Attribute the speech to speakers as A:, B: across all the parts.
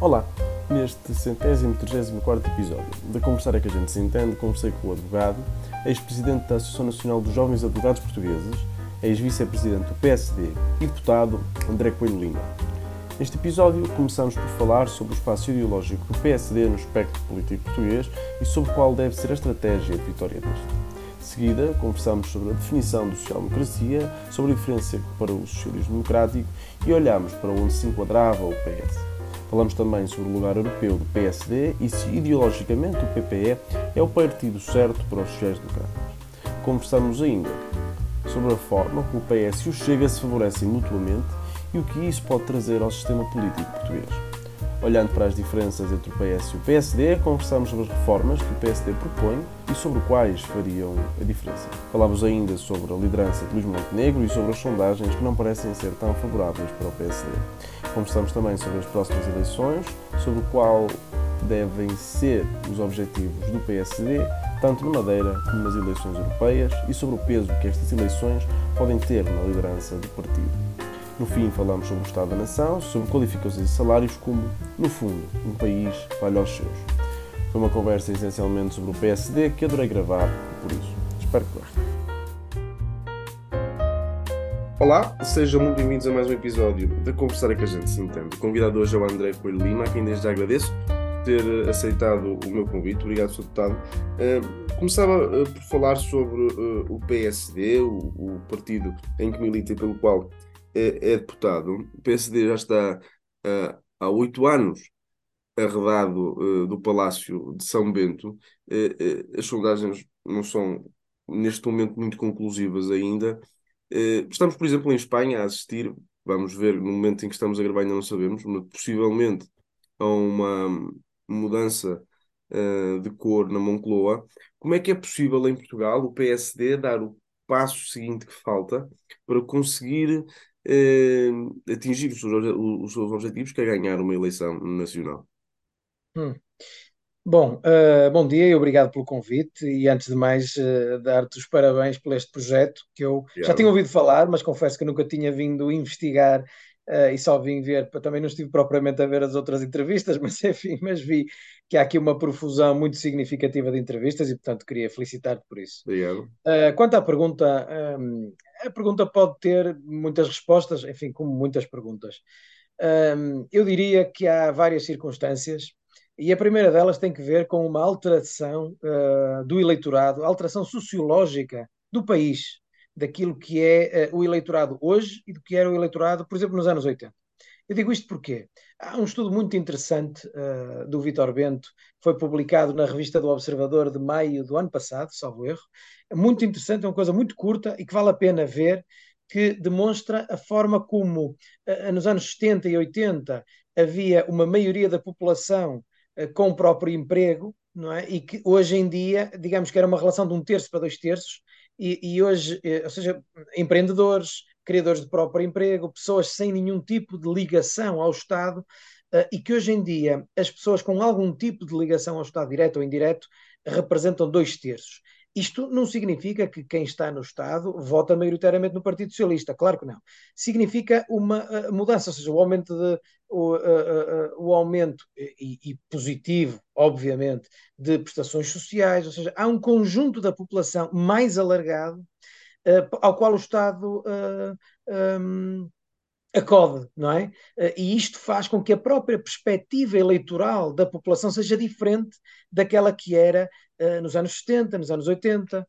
A: Olá! Neste centésimo, trigésimo quarto episódio da Conversar é que a gente se entende, conversei com o advogado, ex-presidente da Associação Nacional dos Jovens Advogados Portugueses, ex-vice-presidente do PSD e deputado André Coelho Lima. Neste episódio começamos por falar sobre o espaço ideológico do PSD no espectro político português e sobre qual deve ser a estratégia de vitória deste. De seguida, conversamos sobre a definição de social-democracia, sobre a diferença para o socialismo democrático e olhamos para onde se enquadrava o PS. Falamos também sobre o lugar europeu do PSD e se ideologicamente o PPE é o partido certo para os sociais-democratas. Conversamos ainda sobre a forma como o PS e o Chega se favorecem mutuamente e o que isso pode trazer ao sistema político português. Olhando para as diferenças entre o PS e o PSD, conversamos sobre as reformas que o PSD propõe e sobre quais fariam a diferença. Falámos ainda sobre a liderança de Luís Montenegro e sobre as sondagens que não parecem ser tão favoráveis para o PSD. Conversamos também sobre as próximas eleições, sobre qual devem ser os objetivos do PSD, tanto na Madeira como nas eleições europeias, e sobre o peso que estas eleições podem ter na liderança do partido. No fim, falamos sobre o Estado da Nação, sobre qualificações e salários, como, no fundo, um país vale aos seus. Foi uma conversa essencialmente sobre o PSD que adorei gravar, por isso, espero que gostem. Olá, sejam muito bem-vindos a mais um episódio da Conversar é que a gente se entende. O convidado hoje é o André Coelho Lima, a quem desde já agradeço ter aceitado o meu convite. Obrigado, Sr. Deputado. Uh, começava uh, por falar sobre uh, o PSD, o, o, partido em que milita e pelo qual é, é deputado. O PSD já está há oito anos arredado do Palácio de São Bento. as sondagens não são, neste momento, muito conclusivas ainda. Estamos, por exemplo, em Espanha a assistir, vamos ver no momento em que estamos a gravar, ainda não sabemos, mas possivelmente a uma mudança uh, de cor na Moncloa. Como é que é possível em Portugal o PSD dar o passo seguinte que falta para conseguir uh, atingir os seus, os seus objetivos, que é ganhar uma eleição nacional?
B: Hum. Bom, uh, bom dia e obrigado pelo convite. E antes de mais, uh, dar-te os parabéns por este projeto que eu já tinha ouvido falar, mas confesso que nunca tinha vindo investigar uh, e só vim ver. Também não estive propriamente a ver as outras entrevistas, mas enfim, mas vi que há aqui uma profusão muito significativa de entrevistas e, portanto, queria felicitar-te por isso.
A: Obrigado.
B: quanto à pergunta, um, a pergunta pode ter muitas respostas, enfim, como muitas perguntas. Um, eu diria que há várias circunstâncias e a primeira delas tem que ver com uma alteração uh, do eleitorado, alteração sociológica do país, daquilo que é uh, o eleitorado hoje e do que era o eleitorado, por exemplo, nos anos 80. Eu digo isto porque há um estudo muito interessante uh, do Vitor Bento, que foi publicado na revista do Observador de maio do ano passado, salvo erro. É muito interessante, é uma coisa muito curta e que vale a pena ver, que demonstra a forma como nos anos 70 e 80 havia uma maioria da população eh, com o próprio emprego, não é? E que hoje em dia, digamos que era uma relação de um terço para dois terços, e, e hoje, eh, ou seja, empreendedores, criadores de próprio emprego, pessoas sem nenhum tipo de ligação ao Estado, uh, e que hoje em dia as pessoas com algum tipo de ligação ao Estado, direto ou indireto, representam dois terços. Isto não significa que quem está no Estado vota maioritariamente no Partido Socialista, claro que não. Significa uma uh, mudança, ou seja, o aumento, de, o, uh, uh, o aumento e, e, positivo, obviamente, de prestações sociais, ou seja, há um conjunto da população mais alargado ao qual o Estado um, acode, não é? E isto faz com que a própria perspectiva eleitoral da população seja diferente daquela que era uh, nos anos 70, nos anos 80,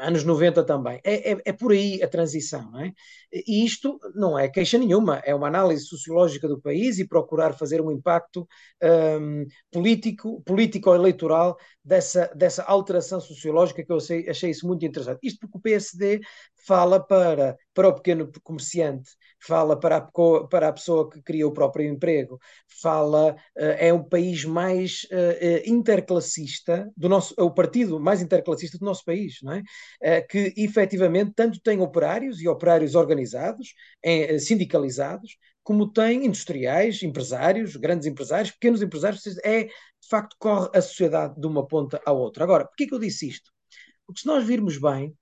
B: anos 90 também. É, é, é, por aí a transição, não é? E isto não é queixa nenhuma, é uma análise sociológica do país e procurar fazer um impacto um, político, político-eleitoral dessa, dessa alteração sociológica que eu achei, achei isso muito interessante. Isto porque o PSD fala para, para o pequeno comerciante, fala para a, para a pessoa que cria o próprio emprego, fala, uh, é o país mais uh, interclassista do nosso, é o partido mais interclassista do nosso país, não é? Que efetivamente tanto tem operários e operários organizados, sindicalizados, como tem industriais, empresários, grandes empresários, pequenos empresários, é, de facto, corre a sociedade de uma ponta à outra. Agora, por que eu disse isto? Porque se nós virmos bem,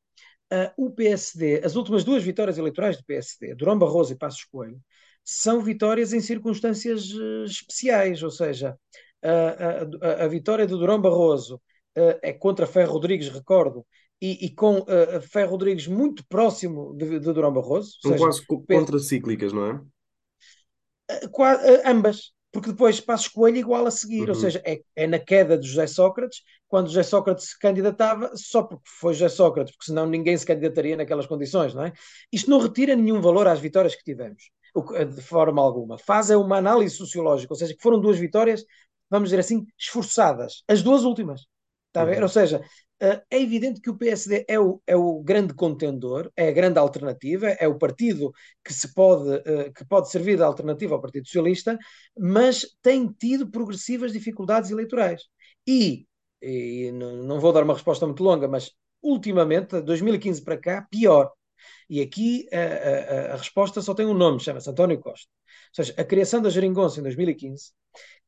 B: uh, o PSD, as últimas duas vitórias eleitorais do PSD, Durão Barroso e Passos Coelho, são vitórias em circunstâncias uh, especiais, ou seja, a, a, a, vitória de Durão Barroso uh, é contra Ferro Rodrigues, recordo, e, e com uh, Ferro Rodrigues muito próximo de, de Durão Barroso.
A: São quase contracíclicas, não é?
B: Ambas, porque depois Passos Coelho igual a seguir, uhum. ou seja, é, é, na queda de José Sócrates, quando José Sócrates se candidatava, só porque foi José Sócrates, porque senão ninguém se candidataria naquelas condições, não é? Isto não retira nenhum valor às vitórias que tivemos, de forma alguma. Faz é uma análise sociológica, ou seja, que foram duas vitórias, vamos dizer assim, esforçadas, as duas últimas. Está a ver? Uhum. Ou seja, é evidente que o PSD é o, é o grande contendor, é a grande alternativa, é o partido que se pode, uh, que pode servir de alternativa ao Partido Socialista, mas tem tido progressivas dificuldades eleitorais. E, e não vou dar uma resposta muito longa, mas ultimamente, de 2015 para cá, pior. E aqui a, a, a resposta só tem um nome, chama-se António Costa. Ou seja, a criação da Geringonça em 2015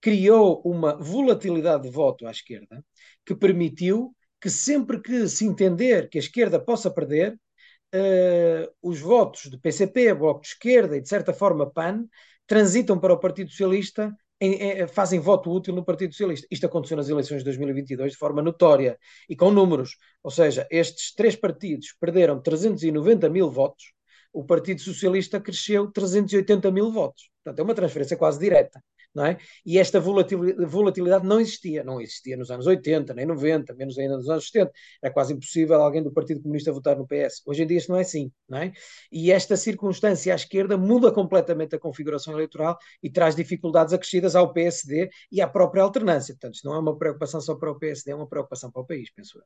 B: criou uma volatilidade de voto à esquerda que permitiu que sempre que se entender que a esquerda possa perder, uh, os votos de PCP, Bloco de Esquerda e, de certa forma, PAN, transitam para o Partido Socialista, em, em, fazem voto útil no Partido Socialista. Isto aconteceu nas eleições de 2022 de forma notória e com números. Ou seja, estes três partidos perderam 390 mil votos, o Partido Socialista cresceu 380 mil votos. Portanto, é uma transferência quase direta não é? E esta volatilidade não existia, não existia nos anos 80, nem 90, menos ainda nos anos 70. Era quase impossível alguém do Partido Comunista votar no PS. Hoje em dia isto não é assim, não é? E esta circunstância à esquerda muda completamente a configuração eleitoral e traz dificuldades acrescidas ao PSD e à própria alternância. Portanto, isto não é uma preocupação só para o PSD, é uma preocupação para o país, penso eu.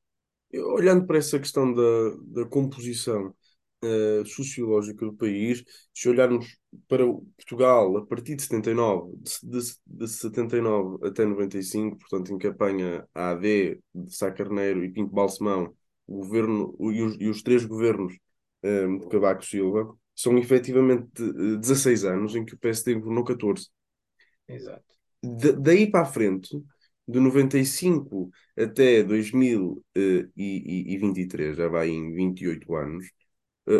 A: Olhando para essa questão da, da composição uh, sociológica do país, se olharmos para Portugal a partir de 79, de, de, de 79 até 95, portanto em campanha AD, de Sá Carneiro e Pinto Balsemão, o governo e os, e os três governos um, eh, de Cavaco Silva, são efetivamente 16 eh, anos em que o PSD governou 14.
B: Exato.
A: De, daí para a frente, de 95 até 2023, já vai em 28 anos,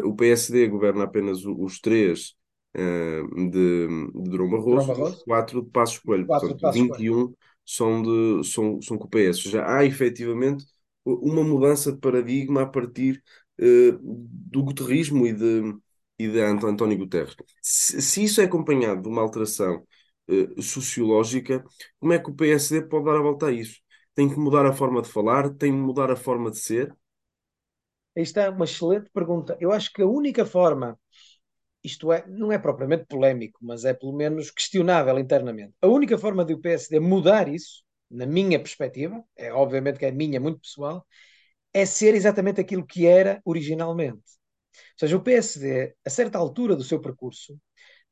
A: o PSD governa apenas os três uh, de, de Durão Barroso, Barroso, os quatro de Passos Coelho. Quatro Portanto, Passos 21 Coelho. são, de, são, são com o PS. Já há efetivamente uma mudança de paradigma a partir uh, do guterrismo e de, e de António Guterres. Se, se, isso é acompanhado de uma alteração sociológica, como é que o PSD pode dar a volta a isso? Tem que mudar a forma de falar, tem que mudar a forma de ser?
B: Esta é uma excelente pergunta. Eu acho que a única forma, isto é, não é propriamente polémico, mas é pelo menos questionável internamente. A única forma de o PSD mudar isso, na minha perspectiva, é obviamente que é minha, muito pessoal, é ser exatamente aquilo que era originalmente. Ou seja, o PSD, a certa altura do seu percurso,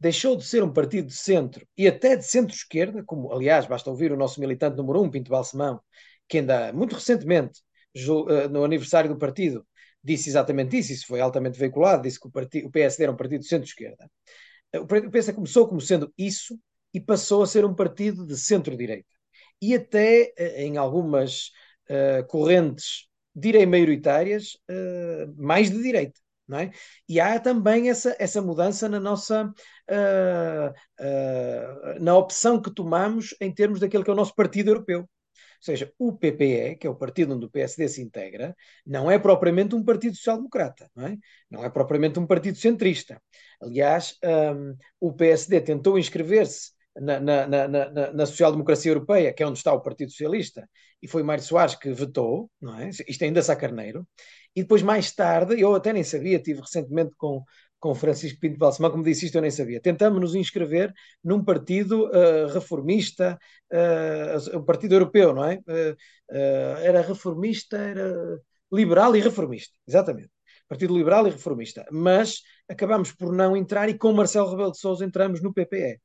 B: deixou de ser um partido de centro e até de centro-esquerda, como, aliás, basta ouvir o nosso militante número um, Pinto Balsemão, que ainda muito recentemente, eh, no aniversário do partido, disse exatamente isso, isso foi altamente veiculado, disse que o, partido, o PSD era um partido de centro-esquerda. O PSD começou como sendo isso e passou a ser um partido de centro-direita. E até eh, em algumas uh, correntes direi-maioritárias, uh, mais de direita. Não é? E há também essa, essa mudança na nossa uh, na opção que tomamos em termos daquele que é o nosso partido europeu seja, o PPE, que é o partido onde o PSD se integra, não é propriamente um partido social-democrata, não é? Não é propriamente um partido centrista. Aliás, um, o PSD tentou inscrever-se na, na, na, na social-democracia europeia, que é onde está o Partido Socialista, e foi Mário Soares que vetou, não é? Isto ainda Sá Carneiro. E depois, mais tarde, eu até nem sabia, tive recentemente com, com Francisco Pinto Balsemão, como disse isto eu nem sabia. Tentamos nos inscrever num partido uh, reformista, uh, um partido europeu, não é? Uh, era reformista, era liberal e reformista, exatamente. Partido Liberal e Reformista. Mas acabamos por não entrar e com Marcelo Rebelo de Sousa entramos no PPE.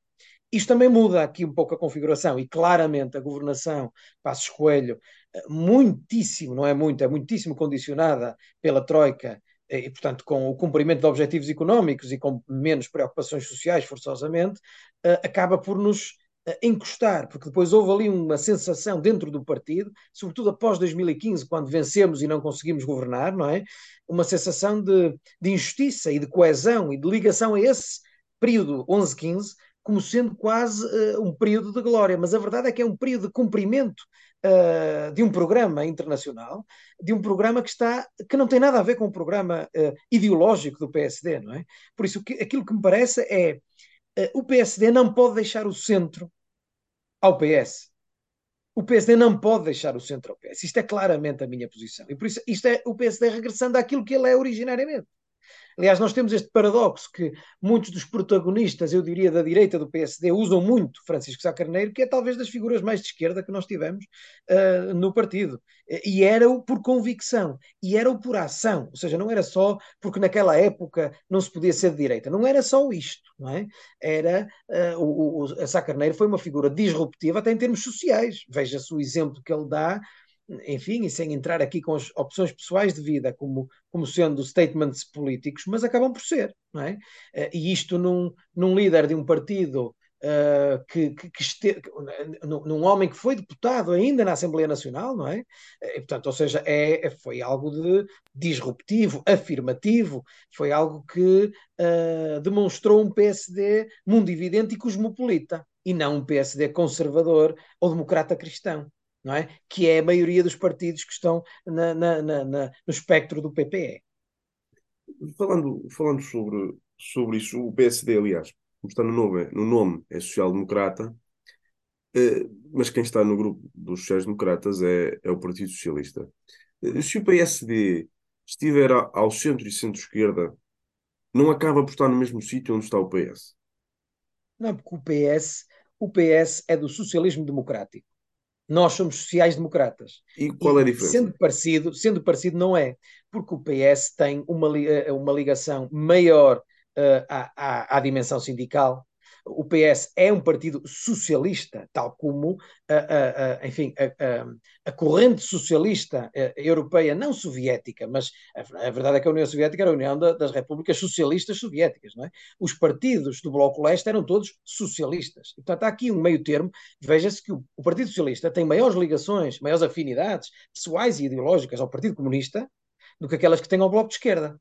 B: Isto também muda aqui um pouco a configuração e claramente a governação Passos Coelho, muitíssimo, não é muito, é muitíssimo condicionada pela Troika e, portanto, com o cumprimento de objetivos económicos e com menos preocupações sociais, forçosamente, uh, acaba por nos uh, encostar, porque depois houve ali uma sensação dentro do partido, sobretudo após 2015, quando vencemos e não conseguimos governar, não é? Uma sensação de, de injustiça e de coesão e de ligação a esse período 11-15 como sendo quase uh, um período de glória, mas a verdade é que é um período de cumprimento uh, de um programa internacional, de um programa que está que não tem nada a ver com o programa uh, ideológico do PSD, não é? Por isso, que, aquilo que me parece é o PSD não pode deixar o centro ao PS. O PSD não pode deixar o centro ao PS. Isto é claramente a minha posição. E por isso isto é o PSD regressando àquilo que ele é originariamente. Aliás, nós temos este paradoxo que muitos dos protagonistas, eu diria, da direita do PSD, usam muito Francisco Sá Carneiro, que é talvez das figuras mais de esquerda que nós tivemos uh, no partido. E era-o por convicção, e era-o por ação, ou seja, não era só porque naquela época não se podia ser de direita, não era só isto, não é? Era, uh, o, o, Sá Carneiro foi uma figura disruptiva até em termos sociais. Veja-se o exemplo que ele dá enfim, e sem entrar aqui com as opções pessoais de vida como, como sendo statements políticos, mas acabam por ser, não é? Eh, e isto num, num líder de um partido Uh, que, que, que este, num, homem que foi deputado ainda na Assembleia Nacional, não é? Eh, e, portanto, ou seja, é, é, foi algo de disruptivo, afirmativo, foi algo que uh, demonstrou um PSD mundividente e cosmopolita, e não um PSD conservador ou democrata cristão não é? que é a maioria dos partidos que estão na, na, na, no espectro do PPE.
A: Falando, falando sobre, sobre isso, o PSD, aliás, como está no nome, no nome é social-democrata, eh, mas quem está no grupo dos sociais-democratas é, é o Partido Socialista. Eh, se o PSD estiver ao centro e centro-esquerda, não acaba por estar no mesmo sítio onde está o PS?
B: Não, porque o PS, o PS é do socialismo democrático nós somos sociais-democratas.
A: E qual é a diferença?
B: Sendo parecido, sendo parecido não é, porque o PS tem uma, eh, uma ligação maior uh, à, à, à, dimensão sindical, o PS é um partido socialista, tal como a, enfim, a, corrente socialista eh, europeia, não soviética, mas a, verdade é que a União Soviética era a União das Repúblicas Socialistas Soviéticas. Não é? Os partidos do Bloco Leste eram todos socialistas. E, portanto, há aqui um meio termo. Veja-se que o, o Partido Socialista tem maiores ligações, maiores afinidades pessoais e ideológicas ao Partido Comunista do que aquelas que tem ao Bloco de Esquerda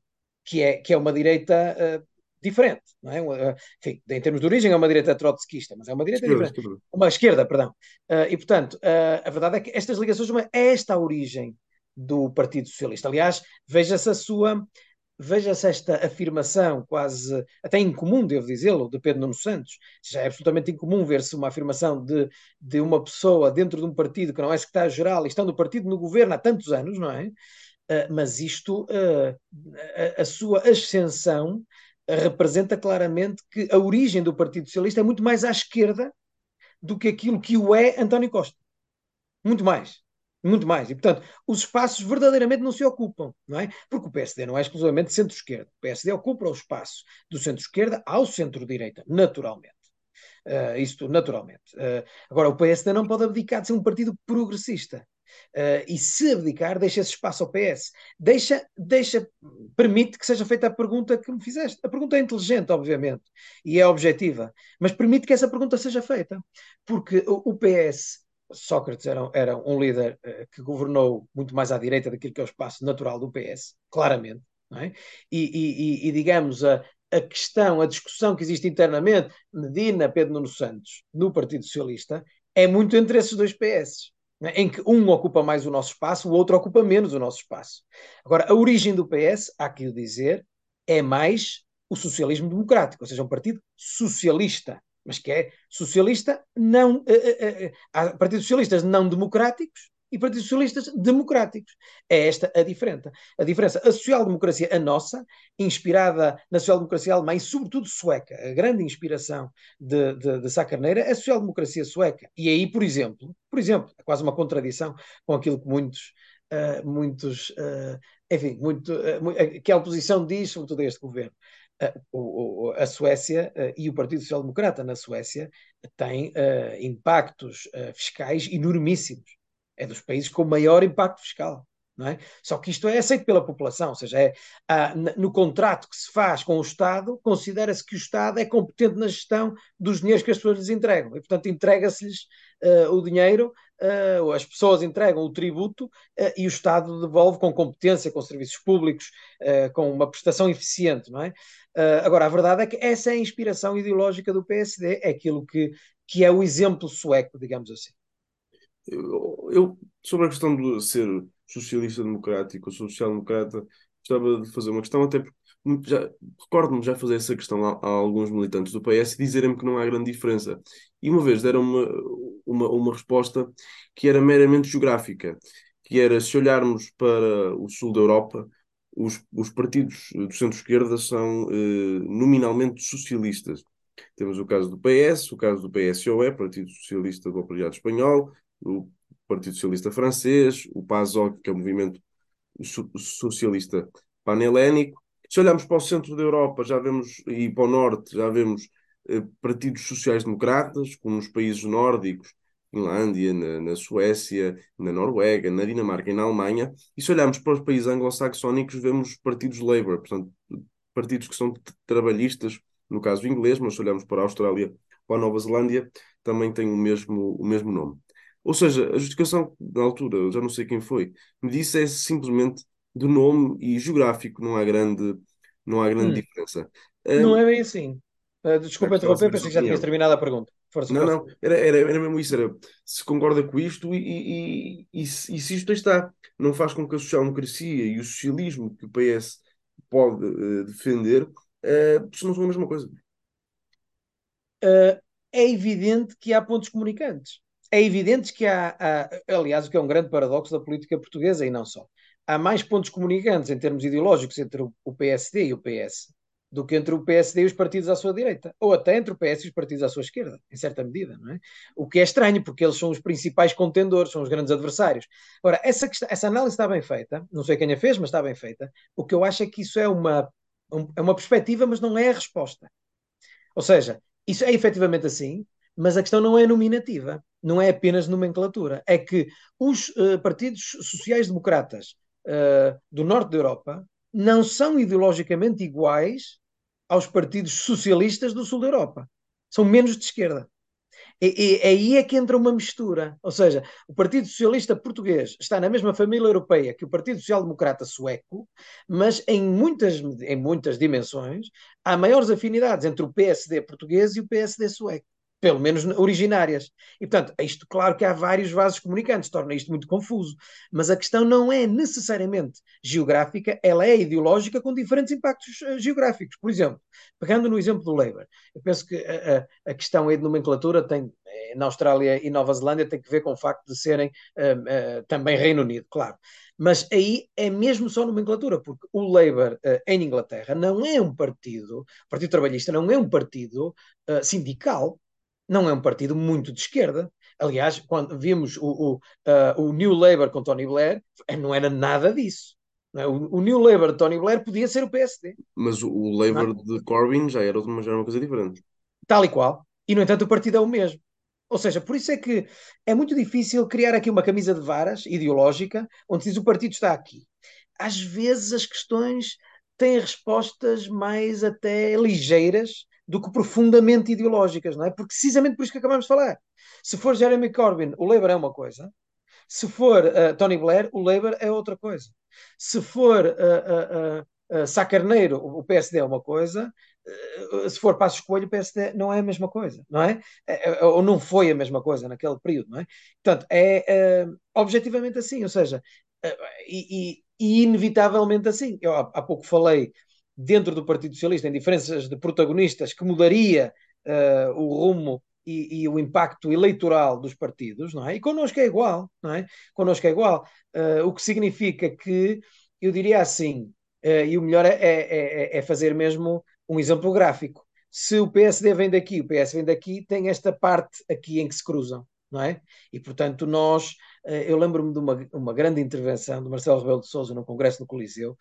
B: que é, que é uma direita uh, diferente, não é? Enfim, em termos de origem é uma direita trotskista, mas é uma direita esquerda, diferente. Esquerda. Uma esquerda, perdão. Uh, e, portanto, uh, a verdade é que estas ligações, uma, é esta a origem do Partido Socialista. Aliás, veja-se a sua... Veja-se esta afirmação quase, até incomum, devo dizê-lo, de Pedro Nuno Santos. Já é absolutamente incomum ver-se uma afirmação de, de uma pessoa dentro de um partido que não é secretário-geral e estão no partido no governo há tantos anos, não é? Uh, mas isto, a, a, sua ascensão representa claramente que a origem do Partido Socialista é muito mais à esquerda do que aquilo que o é António Costa. Muito mais. Muito mais. E, portanto, os espaços verdadeiramente não se ocupam, não é? Porque o PSD não é exclusivamente centro-esquerda. O PSD ocupa o espaço do centro-esquerda ao centro-direita, naturalmente. Uh, isto naturalmente. Uh, agora, o PSD não pode abdicar de ser um partido progressista. Uh, e se abdicar, deixa esse espaço ao PS. Deixa, deixa, permite que seja feita a pergunta que me fizeste. A pergunta é inteligente, obviamente, e é objetiva, mas permite que essa pergunta seja feita. Porque o, PS, Sócrates era, era um líder uh, que governou muito mais à direita daquilo que é o espaço natural do PS, claramente. É? E, e, e, digamos, a, a questão, a discussão que existe internamente, Medina, Pedro Nuno Santos, no Partido Socialista, é muito entre esses dois PS em que um ocupa mais o nosso espaço, o outro ocupa menos o nosso espaço. Agora, a origem do PS, há que o dizer, é mais o socialismo democrático, ou seja, um partido socialista, mas que é socialista não. Uh, uh, uh, partidos socialistas não democráticos e partidos socialistas democráticos. É esta a diferença. A diferença. A social-democracia, a nossa, inspirada na social-democracia alemã e sobretudo sueca, a grande inspiração de, de, de Sá Carneira a social-democracia sueca. E aí, por exemplo, por exemplo, é quase uma contradição com aquilo que muitos, uh, muitos, uh, enfim, muito, uh, que a oposição diz, sobretudo a este governo. A Suécia e o Partido Social Democrata na Suécia têm impactos fiscais enormíssimos é dos países com maior impacto fiscal. É? Só que isto é aceito pela população, ou seja, é, ah, no contrato que se faz com o Estado, considera-se que o Estado é competente na gestão dos dinheiros que as pessoas lhes entregam, e portanto entrega-se-lhes uh, o dinheiro, uh, as pessoas entregam o tributo uh, e o Estado devolve com competência, com serviços públicos, com uma prestação eficiente, não é? agora, a verdade é que essa é a inspiração ideológica do PSD, é aquilo que, que é o exemplo sueco, digamos assim.
A: Eu, eu sobre a questão de ser socialista democrático ou social-democrata, gostava de fazer uma questão, até porque recordo-me já fazer essa questão a, a, alguns militantes do PS dizerem-me que não há grande diferença. E uma vez deram uma, uma, uma resposta que era meramente geográfica, que era se olharmos para o sul da Europa, os, os partidos do centro-esquerda são eh, nominalmente socialistas. Temos o caso do PS, o caso do PSOE, Partido Socialista do Operariado Espanhol, o Partido Socialista Francês, o PASOK, que é o Movimento Socialista Panhelénico. Se olharmos para o centro da Europa, já vemos, e para o norte, já vemos eh, partidos sociais-democratas, como nos países nórdicos, Finlândia, na, na, Suécia, na Noruega, na Dinamarca e na Alemanha. E se olharmos para os países anglo-saxónicos, vemos partidos Labour, portanto, partidos que são trabalhistas, no caso inglês, mas se olharmos para a Austrália ou a Nova Zelândia, também tem o mesmo, o mesmo nome. Ou seja, a justificação, na altura, já não sei quem foi, me disse é simplesmente do nome e geográfico, não há grande, não há grande hum. diferença.
B: Não é bem assim. Uh, desculpa interromper, pensei que já tinhas terminado a pergunta.
A: Força, não, força. não, era, era, era mesmo isso, era se concorda com isto e, e, e, e, se, se isto está, não faz com que a social-democracia e o socialismo que o PS pode uh, defender, uh, não são a mesma coisa.
B: Uh, é evidente que há pontos comunicantes é evidente que há, há, aliás, o que é um grande paradoxo da política portuguesa e não só. Há mais pontos comunicantes em termos ideológicos entre o PSD e o PS do que entre o PSD e os partidos à sua direita, ou até entre o PS e os partidos à sua esquerda, em certa medida, não é? O que é estranho, porque eles são os principais contendores, são os grandes adversários. Ora, essa, essa análise está bem feita, não sei quem a fez, mas está bem feita. O que eu acho é que isso é uma, um, é uma perspectiva, mas não é a resposta. Ou seja, isso é efetivamente assim, mas a questão não é nominativa, não é apenas nomenclatura. É que os uh, partidos sociais-democratas uh, do norte da Europa não são ideologicamente iguais aos partidos socialistas do sul da Europa. São menos de esquerda. E, e, aí é que entra uma mistura. Ou seja, o Partido Socialista Português está na mesma família europeia que o Partido Social Democrata Sueco, mas em muitas, em muitas dimensões há maiores afinidades entre o PSD português e o PSD sueco pelo menos originárias. E, portanto, isto, claro que há vários vasos comunicantes, torna isto muito confuso. Mas a questão não é necessariamente geográfica, ela é ideológica com diferentes impactos uh, geográficos. Por exemplo, pegando no exemplo do Labour, eu penso que a, a, a questão aí de nomenclatura tem, eh, na Austrália e Nova Zelândia, tem que ver com o facto de serem uh, também Reino Unido, claro. Mas aí é mesmo só nomenclatura, porque o Labour em Inglaterra não é um partido, o Partido Trabalhista não é um partido sindical, não é um partido muito de esquerda. Aliás, quando vimos o, o, uh, o New Labour com Tony Blair, não era nada disso. É? O, o, New Labour de Tony Blair podia ser o PSD.
A: Mas o, o Labour de Corbyn já era, uma, já era uma coisa diferente.
B: Tal e qual. E, no entanto, o partido é o mesmo. Ou seja, por isso é que é muito difícil criar aqui uma camisa de varas ideológica onde se diz o partido está aqui. Às vezes as questões têm respostas mais até ligeiras do que profundamente ideológicas, não é? Porque precisamente por isso que acabamos de falar. Se for Jeremy Corbyn, o Labour é uma coisa. Se for uh, Tony Blair, o Labour é outra coisa. Se for uh, uh, Sá Carneiro, o PSD é uma coisa. se for Passos Coelho, o PSD não é a mesma coisa, não é? é, é ou não foi a mesma coisa naquele período, não é? Portanto, é objetivamente assim, ou seja, e, e, e, inevitavelmente assim. Eu há, há pouco falei dentro do Partido Socialista, em diferenças de protagonistas, que mudaria uh, o rumo e, e, o impacto eleitoral dos partidos, não é? E connosco é igual, não é? Connosco é igual. Uh, o que significa que, eu diria assim, uh, e o melhor é, é, é, é, fazer mesmo um exemplo gráfico. Se o PSD vem daqui, o PS vem daqui, tem esta parte aqui em que se cruzam, não é? E, portanto, nós, eu lembro-me de uma, uma grande intervenção de Marcelo Rebelo de Sousa no Congresso do Coliseu,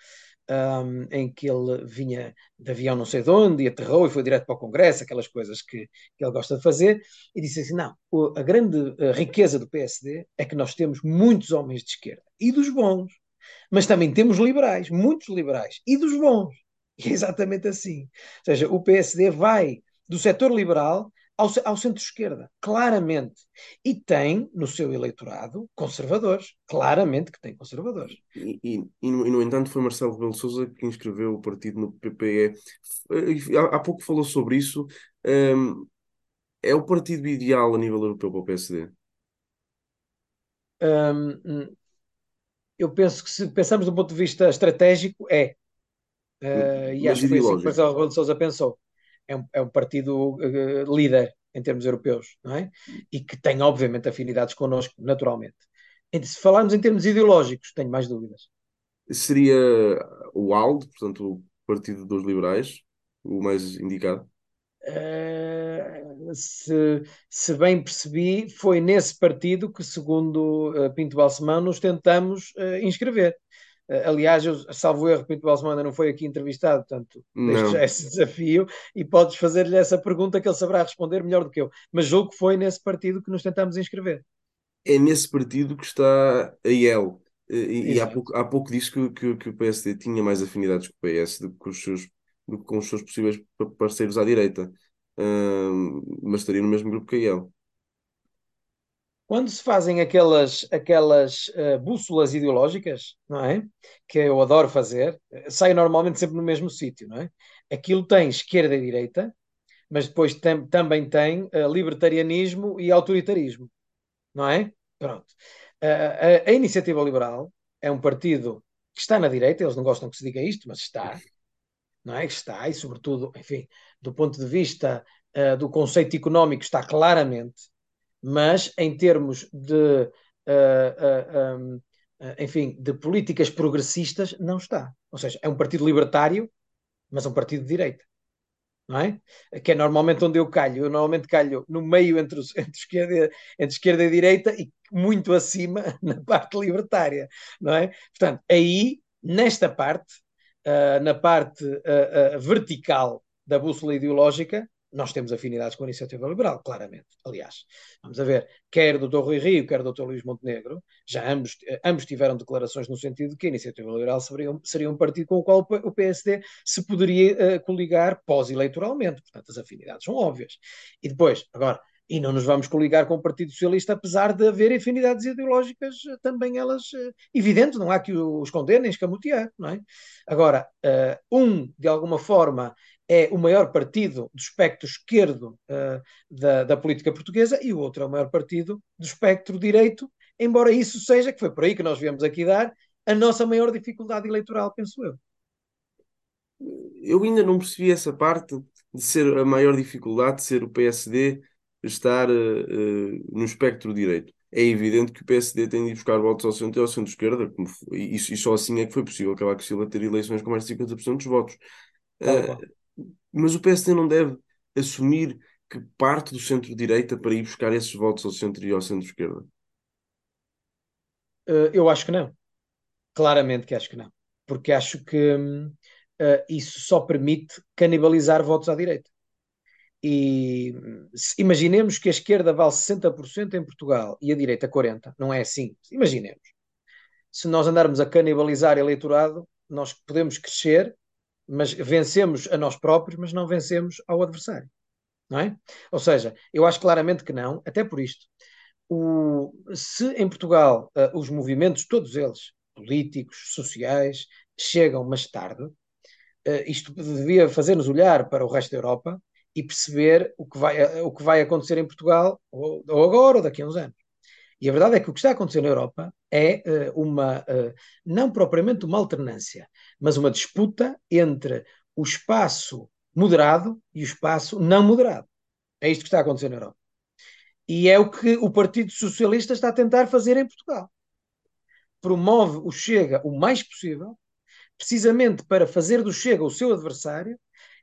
B: um, em que ele vinha de avião não sei de onde e aterrou e foi direto para o Congresso, aquelas coisas que, que ele gosta de fazer, e disse assim: não, a grande riqueza do PSD é que nós temos muitos homens de esquerda e dos bons. Mas também temos liberais, muitos liberais, e dos bons. E é exatamente assim. Ou seja, o PSD vai do setor liberal ao, ao centro-esquerda, claramente. E tem no seu eleitorado conservadores, claramente que tem conservadores.
A: E, e, e, no, e no, entanto, foi Marcelo Rebelo Souza que inscreveu o partido no PPE. Há, há pouco falou sobre isso. Um, é o partido ideal a nível europeu para o PSD?
B: Um, eu penso que se pensamos do ponto de vista estratégico, é. Uh, e acho que foi assim que Marcelo Rebelo de Sousa pensou. É um, é um partido uh, líder em termos europeus, não é? E que tem, obviamente, afinidades connosco, naturalmente. Se falarmos em termos ideológicos, tenho mais dúvidas.
A: Seria o ALDE, portanto, o Partido dos Liberais, o mais indicado?
B: Uh, se, se, bem percebi, foi nesse partido que, segundo uh, Pinto Balsemão, nos tentamos uh, inscrever. Aliás, eu, salvo erro, Pinto Balsemão ainda não foi aqui entrevistado, portanto, deixo já esse desafio e podes fazer-lhe essa pergunta que ele saberá responder melhor do que eu. Mas julgo que foi nesse partido que nos tentamos inscrever.
A: É nesse partido que está a IEL. E, e há, pouco, há pouco disse que, que, que, o PSD tinha mais afinidades com o PS do que com os seus do que com os seus possíveis parceiros à direita, mas estaria no mesmo grupo que ele.
B: Quando se fazem aquelas, aquelas uh, bússolas ideológicas, não é? Que eu adoro fazer, sai normalmente sempre no mesmo sítio, não é? Aquilo tem esquerda e direita, mas depois tem, também tem uh, libertarianismo e autoritarismo, não é? Pronto. Uh, a, a, Iniciativa Liberal é um partido que está na direita, eles não gostam que se diga isto, mas está, não é? Está, e sobretudo, enfim, do ponto de vista do conceito económico, está claramente, mas em termos de, uh, uh, um, enfim, de políticas progressistas, não está. Ou seja, é um partido libertário, mas é um partido de direita. Não é? Que é normalmente onde eu calho. Eu normalmente calho no meio entre, os, entre, esquerda, entre esquerda e direita e muito acima na parte libertária. Não é? Portanto, aí, nesta parte, uh, na parte uh, uh, vertical da bússola ideológica, nós temos afinidades com a iniciativa liberal, claramente. Aliás, vamos a ver, quer o Dr. Rui Rio, quer o Dr. Luís Montenegro, já ambos, ambos tiveram declarações no sentido de que a iniciativa liberal seria um, seria um partido com o qual o PSD se poderia uh, coligar pós-eleitoralmente. Portanto, as afinidades são óbvias. E depois, agora, e não nos vamos coligar com o Partido Socialista, apesar de haver afinidades ideológicas eh, também elas evidentes, não há que o esconder nem escamotear, não é? Agora, um, de alguma forma, é o maior partido do espectro esquerdo uh, da, da política portuguesa e o outro é o maior partido do espectro direito, embora isso seja, que foi por aí que nós viemos aqui dar, a nossa maior dificuldade eleitoral, penso eu.
A: Eu ainda não percebi essa parte de ser a maior dificuldade de ser o PSD estar uh, no espectro direito. É evidente que o PSD tem de ir buscar votos ao centro e ao centro-esquerda, e, e, só assim é que foi possível acabar com Silva ter eleições com mais de 50% dos votos. Uh, mas o PSD não deve assumir que parte do centro-direita para ir buscar esses votos ao centro e ao centro-esquerda?
B: Uh, eu acho que não. Claramente que acho que não. Porque acho que uh, isso só permite canibalizar votos à direita. E imaginemos que a esquerda vale 60% em Portugal e a direita 40%. Não é assim. Imaginemos. Se nós andarmos a canibalizar eleitorado, nós podemos crescer, mas vencemos a nós próprios, mas não vencemos ao adversário. Não é? Ou seja, eu acho claramente que não, até por isto. O, se em Portugal uh, os movimentos, todos eles, políticos, sociais, chegam mais tarde, uh, isto devia fazer-nos olhar para o resto da Europa e perceber o que vai, eh, o que vai acontecer em Portugal, ou, ou agora, ou daqui a uns anos. E a verdade é que o que está a acontecer na Europa é uh, uma, uh, não propriamente uma alternância, mas uma disputa entre o espaço moderado e o espaço não moderado. É isto que está a acontecer na Europa. E é o que o Partido Socialista está a tentar fazer em Portugal. Promove o Chega o mais possível, precisamente para fazer do Chega o seu adversário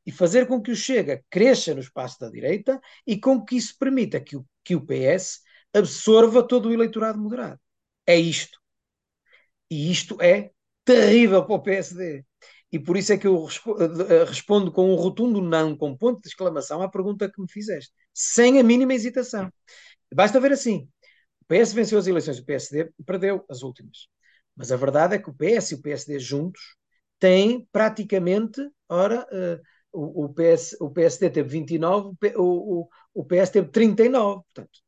B: e fazer com que o Chega cresça no espaço da direita e com que isso permita que o, que o PS absorva todo o eleitorado moderado. É isto. E isto é terrível para o PSD. E por isso é que eu eh, respondo com um rotundo não, com ponto de exclamação, à pergunta que me fizeste, sem a mínima hesitação. Basta ver assim: o PS venceu as eleições, o PSD perdeu as últimas. Mas a verdade é que o PS e o PSD juntos têm praticamente, ora, uh, o, o, PS, o PSD teve 29, o, o, o PS teve 39. Portanto,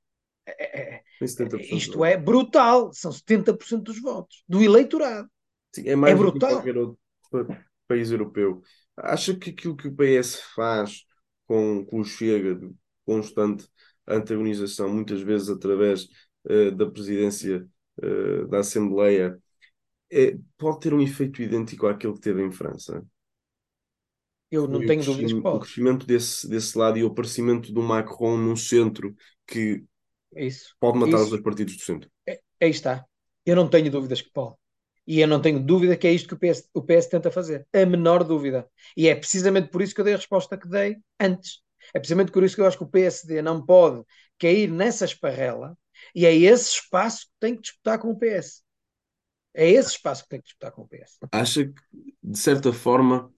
B: é, é, é isto é brutal. São 70% dos votos do eleitorado.
A: Sim, é mais é brutal. do que qualquer outro país europeu. Acha que aquilo que o PS faz com, com o Chega, de constante antagonização, muitas vezes através uh, da presidência uh, da Assembleia, é, pode ter um efeito idêntico àquele que teve em França?
B: Eu não tenho dúvidas que pode.
A: O crescimento desse, desse lado e o aparecimento do Macron num centro que
B: Isso.
A: pode matar
B: Isso.
A: os dois partidos do centro.
B: É, aí está. Eu não tenho dúvidas que pode. E eu não tenho dúvida que é isto que o PS, o PS tenta fazer. A menor dúvida. E é precisamente por isso que eu dei a resposta que dei antes. É precisamente por isso que eu acho que o PSD não pode cair nessa esparrela e é esse espaço que tem que disputar com o PS. É esse espaço que tem que disputar com o PS.
A: Acha que, de certa forma,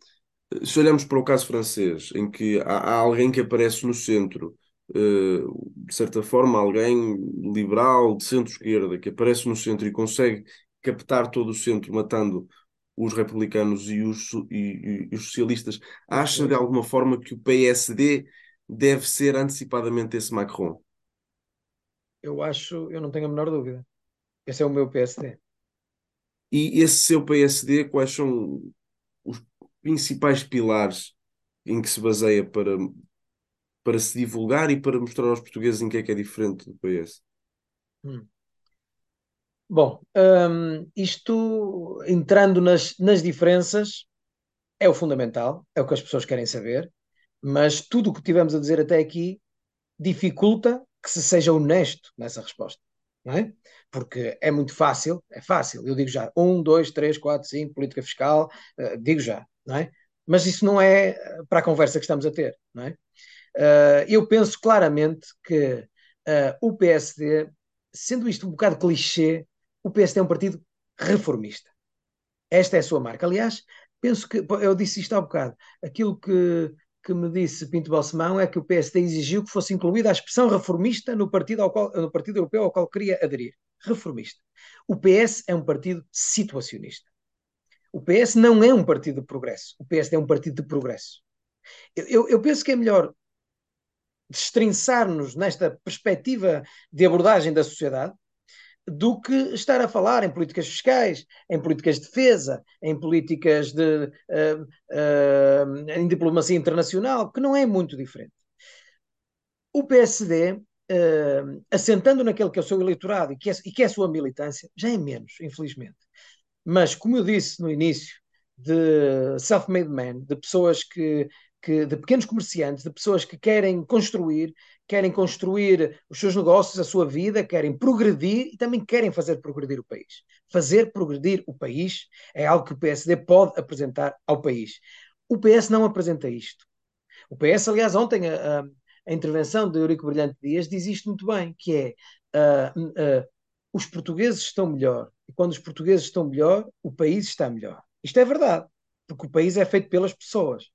A: se olharmos para o caso francês, em que há, há alguém que aparece no centro, de certa forma, alguém liberal, de centro-esquerda, que aparece no centro e consegue captar todo o centro, matando os republicanos e os, e, e os socialistas, acha de alguma forma que o PSD deve ser antecipadamente esse Macron?
B: Eu acho, eu não tenho a menor dúvida. Esse é o meu PSD.
A: E esse seu PSD, quais são os principais pilares em que se baseia para, para se divulgar e para mostrar aos portugueses em que é que é diferente do PS?
B: Hum. Bom, hum, isto entrando nas, nas diferenças é o fundamental, é o que as pessoas querem saber, mas tudo o que tivemos a dizer até aqui dificulta que se seja honesto nessa resposta, não é? Porque é muito fácil, é fácil, eu digo já, um, dois, três, quatro, cinco, política fiscal, uh, digo já, não é? Mas isso não é eh, para a conversa que estamos a ter, não é? Uh, eu penso claramente que uh, o PSD, sendo isto um bocado clichê, o PSD é um partido reformista. Esta é a sua marca. Aliás, penso que, eu disse isto há um bocado, aquilo que, que me disse Pinto Balsemão é que o PSD exigiu que fosse incluída a expressão reformista no partido, ao qual, no partido europeu ao qual queria aderir. Reformista. O PS é um partido situacionista. O PS não é um partido de progresso. O PSD é um partido de progresso. Eu, eu, eu penso que é melhor destrinçar-nos nesta perspectiva de abordagem da sociedade do que estar a falar em políticas fiscais, em políticas de defesa, em políticas de uh, uh, em diplomacia internacional, que não é muito diferente. O PSD, uh, assentando naquele que é o seu eleitorado e que é, e que é a sua militância, já é menos, infelizmente. Mas, como eu disse no início, de self-made men, de pessoas que que, de pequenos comerciantes, de pessoas que querem construir, querem construir os seus negócios, a sua vida, querem progredir e também querem fazer progredir o país. Fazer progredir o país é algo que o PSD pode apresentar ao país. O PS não apresenta isto. O PS, aliás, ontem a, a, intervenção de Eurico Brilhante Dias diz isto muito bem, que é uh, uh, os portugueses estão melhor e quando os portugueses estão melhor, o país está melhor. Isto é verdade, porque o país é feito pelas pessoas.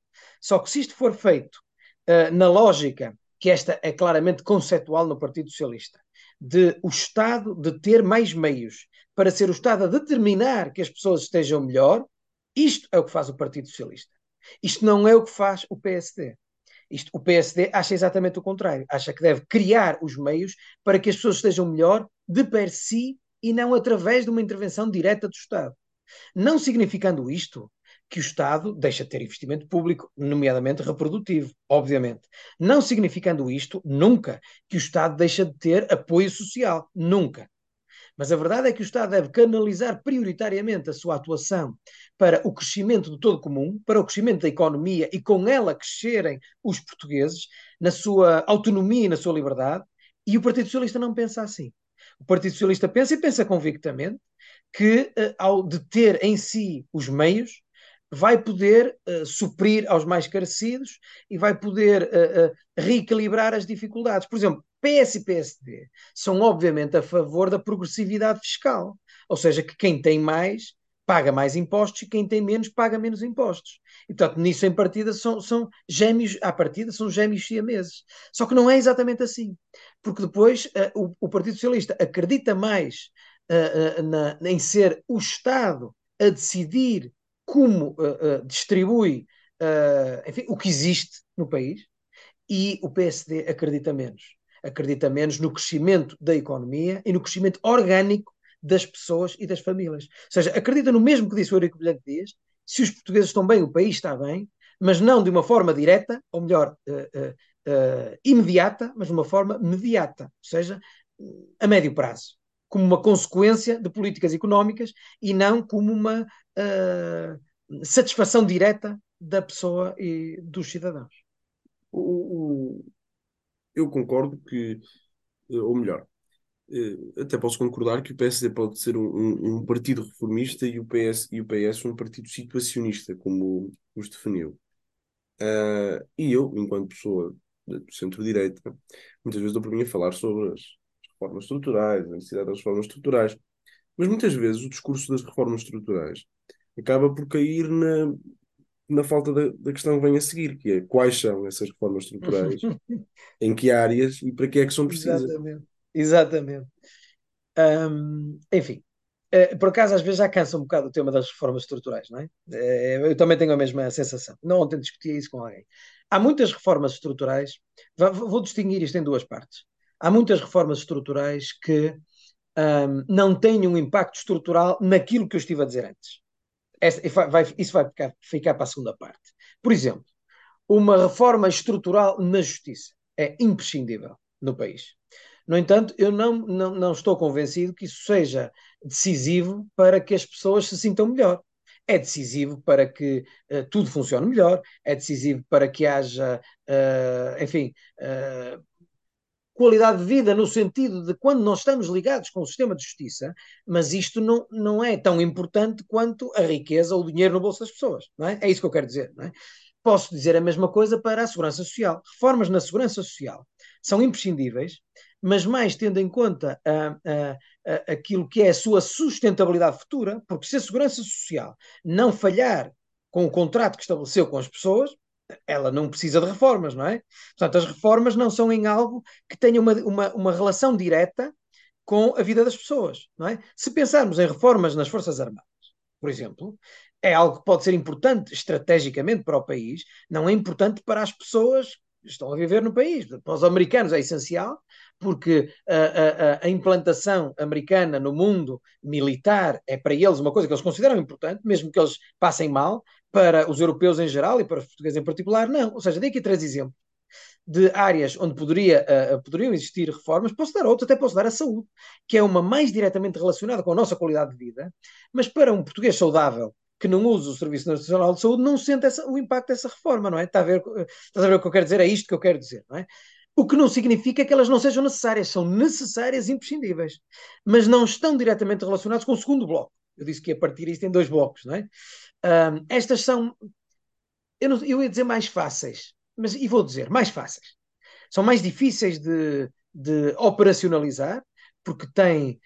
B: Só que se isto for feito uh, na lógica, que esta é claramente conceptual no Partido Socialista, de o Estado de ter mais meios para ser o Estado a determinar que as pessoas estejam melhor, isto é o que faz o Partido Socialista. Isto não é o que faz o PSD. Isto, o PSD acha exatamente o contrário. Acha que deve criar os meios para que as pessoas estejam melhor de per si e não através de uma intervenção direta do Estado. Não significando isto que o Estado deixa de ter investimento público, nomeadamente reprodutivo, obviamente. Não significando isto, nunca, que o Estado deixa de ter apoio social. Nunca. Mas a verdade é que o Estado deve canalizar prioritariamente a sua atuação para o crescimento do todo comum, para o crescimento da economia e com ela crescerem os portugueses na sua autonomia e na sua liberdade. E o Partido Socialista não pensa assim. O Partido Socialista pensa e pensa convictamente que, eh, ao de ter em si os meios, vai poder uh, suprir aos mais carecidos e vai poder uh, uh, reequilibrar as dificuldades. Por exemplo, PS e PSD são obviamente a favor da progressividade fiscal, ou seja, que quem tem mais paga mais impostos e quem tem menos paga menos impostos. E, portanto, nisso em partida são, são gêmeos, à partida são gêmeos siameses. Só que não é exatamente assim, porque depois o, o Partido Socialista acredita mais uh, uh, na, em ser o Estado a decidir como distribui enfim, o que existe no país, e o PSD acredita menos. Acredita menos no crescimento da economia e no crescimento orgânico das pessoas e das famílias. Ou seja, acredita no mesmo que disse o Eurico Brilhante Dias, se os portugueses estão bem, o país está bem, mas não de uma forma direta, ou melhor, uh, uh, uh, imediata, mas de uma forma mediata, ou seja, a médio prazo, como uma consequência de políticas económicas e não como uma satisfação direta da pessoa e dos cidadãos.
A: Eu concordo que, ou melhor, eh, até posso concordar que o PSD pode ser um, um, um, partido reformista e o, PS, e o PS um partido situacionista, como os definiu. Uh, e eu, enquanto pessoa do centro-direita, muitas vezes dou por mim a falar sobre as reformas estruturais, a necessidade das reformas estruturais. Mas muitas vezes o discurso das reformas estruturais acaba por cair na, na falta da, da questão que vem a seguir, que é quais são essas reformas estruturais, em que áreas e para que é que são precisas.
B: Exatamente. Exatamente. Enfim, uh, por acaso às vezes já cansa um bocado o tema das reformas estruturais, não é? Uh, eu também tenho a mesma sensação. Não ontem discutia isso com alguém. Há muitas reformas estruturais, vou, vou distinguir isto em duas partes. Há muitas reformas estruturais que um, não têm um impacto estrutural naquilo que eu estive a dizer antes. Essa, vai, isso vai ficar, ficar para a segunda parte. Por exemplo, uma reforma estrutural na justiça é imprescindível no país. No entanto, eu não, não, não estou convencido que isso seja decisivo para que as pessoas se sintam melhor. É decisivo para que uh, tudo funcione melhor, é decisivo para que haja, uh, enfim, uh, qualidade de vida no sentido de quando nós estamos ligados com o sistema de justiça, mas isto não, não é tão importante quanto a riqueza ou o dinheiro no bolso das pessoas. Não é? é isso que eu quero dizer. Não é? Posso dizer a mesma coisa para a segurança social. Reformas na segurança social são imprescindíveis, mas mais tendo em conta uh, uh, uh, aquilo que é a sua sustentabilidade futura, porque se a segurança social não falhar com o contrato que estabeleceu com as pessoas, ela não precisa de reformas, não é? Portanto, as reformas não são em algo que tenha uma, uma, uma relação direta com a vida das pessoas, não é? Se pensarmos em reformas nas Forças Armadas, por exemplo, é algo que pode ser importante estrategicamente para o país, não é importante para as pessoas que estão a viver no país. Para os americanos é essencial, porque a, a, a, implantação americana no mundo militar é para eles uma coisa que eles consideram importante, mesmo que eles passem mal, para os europeus em geral e para os portugueses em particular, não. Ou seja, dei aqui três exemplos de áreas onde poderia, uh, poderiam existir reformas, posso dar outros, até posso dar a saúde, que é uma mais diretamente relacionada com a nossa qualidade de vida, mas para um português saudável que não usa o Serviço Nacional de Saúde não sente essa, o impacto dessa reforma, não é? Está a, ver, está a ver o que eu quero dizer? É isto que eu quero dizer, não é? O que não significa que elas não sejam necessárias, são necessárias e imprescindíveis, mas não estão diretamente relacionadas com o segundo bloco. Eu disse que ia partir isto em dois blocos, não é? Um, estas são, eu, não, eu ia dizer mais fáceis, mas e vou dizer mais fáceis. São mais difíceis de, de operacionalizar, porque têm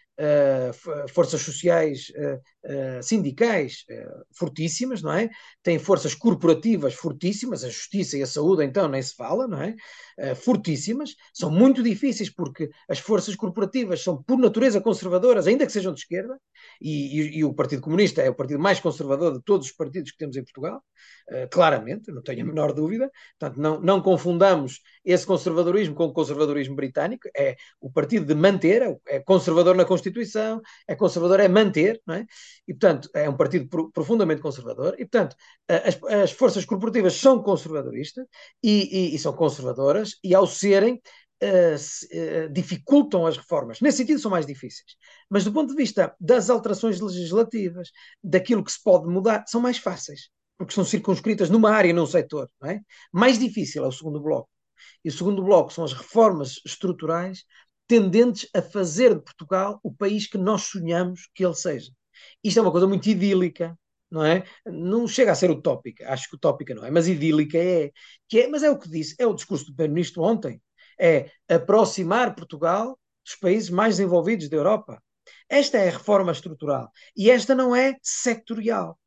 B: forças sociais uh, uh, sindicais fortíssimas, não é? Tem forças corporativas fortíssimas, a justiça e a saúde, então, nem se fala, não é? fortíssimas, são muito difíceis porque as forças corporativas são, por natureza, conservadoras, ainda que sejam de esquerda, e, e, e o Partido Comunista é o partido mais conservador de todos os partidos que temos em Portugal, claramente, não tenho a menor dúvida. Portanto, não, não confundamos esse conservadorismo com o conservadorismo britânico, é o partido de manter, é conservador na Constituição é conservador, é manter, não é? E, portanto, é um partido profundamente conservador, e, portanto, as, as forças corporativas são conservadoristas e, e, e, são conservadoras, e ao serem, uh, uh, dificultam as reformas. Nesse sentido, são mais difíceis. Mas, do ponto de vista das alterações legislativas, daquilo que se pode mudar, são mais fáceis, porque são circunscritas numa área, num setor, não é? Mais difícil é o segundo bloco. E o segundo bloco são as reformas estruturais tendentes a fazer de Portugal o país que nós sonhamos que ele seja. Isto é uma coisa muito idílica, não é? Não chega a ser utópica, acho que utópica não é, mas idílica é. Que é mas é o que disse, é o discurso do Primeiro-Ministro ontem, é aproximar Portugal dos países mais desenvolvidos da Europa. Esta é a reforma estrutural e esta não é sectorial.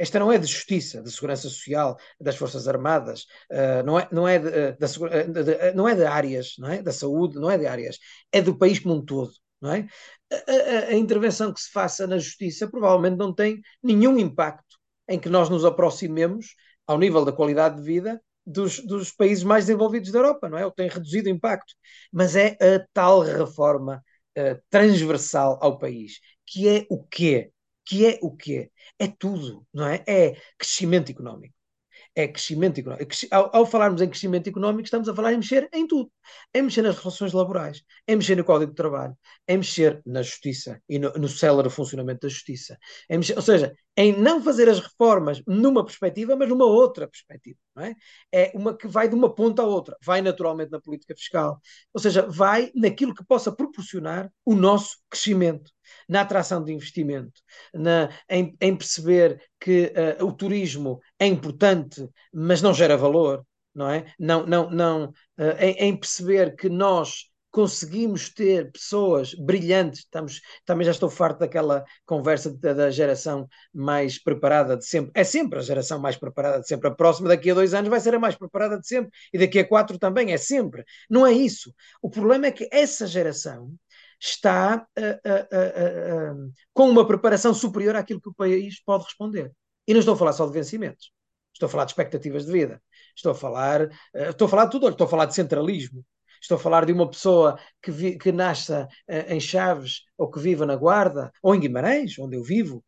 B: Esta não é de justiça, de segurança social, das Forças Armadas, uh, não, é, não, é de, uh, da, uh, de, não é de áreas, não é? da saúde, não é de áreas, é do país como um todo. não é? A, a, a, intervenção que se faça na justiça provavelmente não tem nenhum impacto em que nós nos aproximemos ao nível da qualidade de vida dos, dos países mais desenvolvidos da Europa, não é? Ou tem reduzido o impacto. Mas é a tal reforma uh, transversal ao país, que é o quê? Que é o quê? É tudo, não é? É crescimento económico é crescimento económico. Ao, ao, falarmos em crescimento económico, estamos a falar em mexer em tudo. Em mexer nas relações laborais, em mexer no Código de Trabalho, em mexer na justiça e no, no célere funcionamento da justiça. Mexer, ou seja, em não fazer as reformas numa perspectiva, mas numa outra perspectiva. É? é uma que vai de uma ponta à outra. Vai naturalmente na política fiscal. Ou seja, vai naquilo que possa proporcionar o nosso crescimento na atração de investimento, na, em, em, perceber que uh, o turismo é importante, mas não gera valor, não é? Não, não, não, uh, em, em, perceber que nós conseguimos ter pessoas brilhantes, estamos, também já estou farto daquela conversa da, geração mais preparada de sempre, é sempre a geração mais preparada de sempre, a próxima daqui a dois anos vai ser a mais preparada de sempre, e daqui a quatro também, é sempre, não é isso. O problema é que essa geração está uh, uh, com uma preparação superior àquilo que o país pode responder. E não estou a falar só de vencimentos, estou a falar de expectativas de vida, estou a falar, estou a falar de tudo, estou a falar de centralismo, estou a falar de uma pessoa que, vi, que nasça em Chaves ou que viva na Guarda ou em Guimarães, onde eu vivo,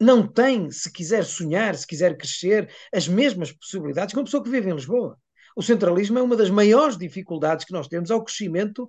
B: não tem, se quiser sonhar, se quiser crescer, as mesmas possibilidades que uma pessoa que vive em Lisboa. O centralismo é uma das maiores dificuldades que nós temos ao crescimento,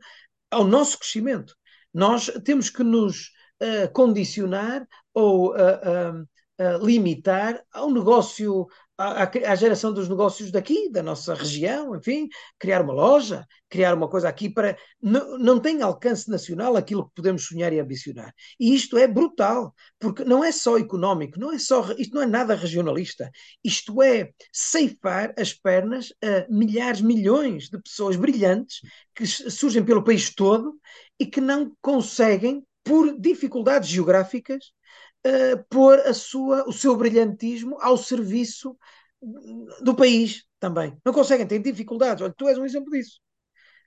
B: ao nosso crescimento nós temos que nos uh, condicionar ou uh, uh, limitar ao negócio, à, geração dos negócios daqui, da nossa região, enfim, criar uma loja, criar uma coisa aqui para. Não, não tem alcance nacional aquilo que podemos sonhar e ambicionar. E isto é brutal, porque não é só económico, não é só, isto não é nada regionalista. Isto é ceifar as pernas a milhares, milhões de pessoas brilhantes que surgem pelo país todo e que não conseguem, por dificuldades geográficas, uh, pôr a sua, o seu brilhantismo ao serviço do país também. Não conseguem, têm dificuldades. Olha, tu és um exemplo disso.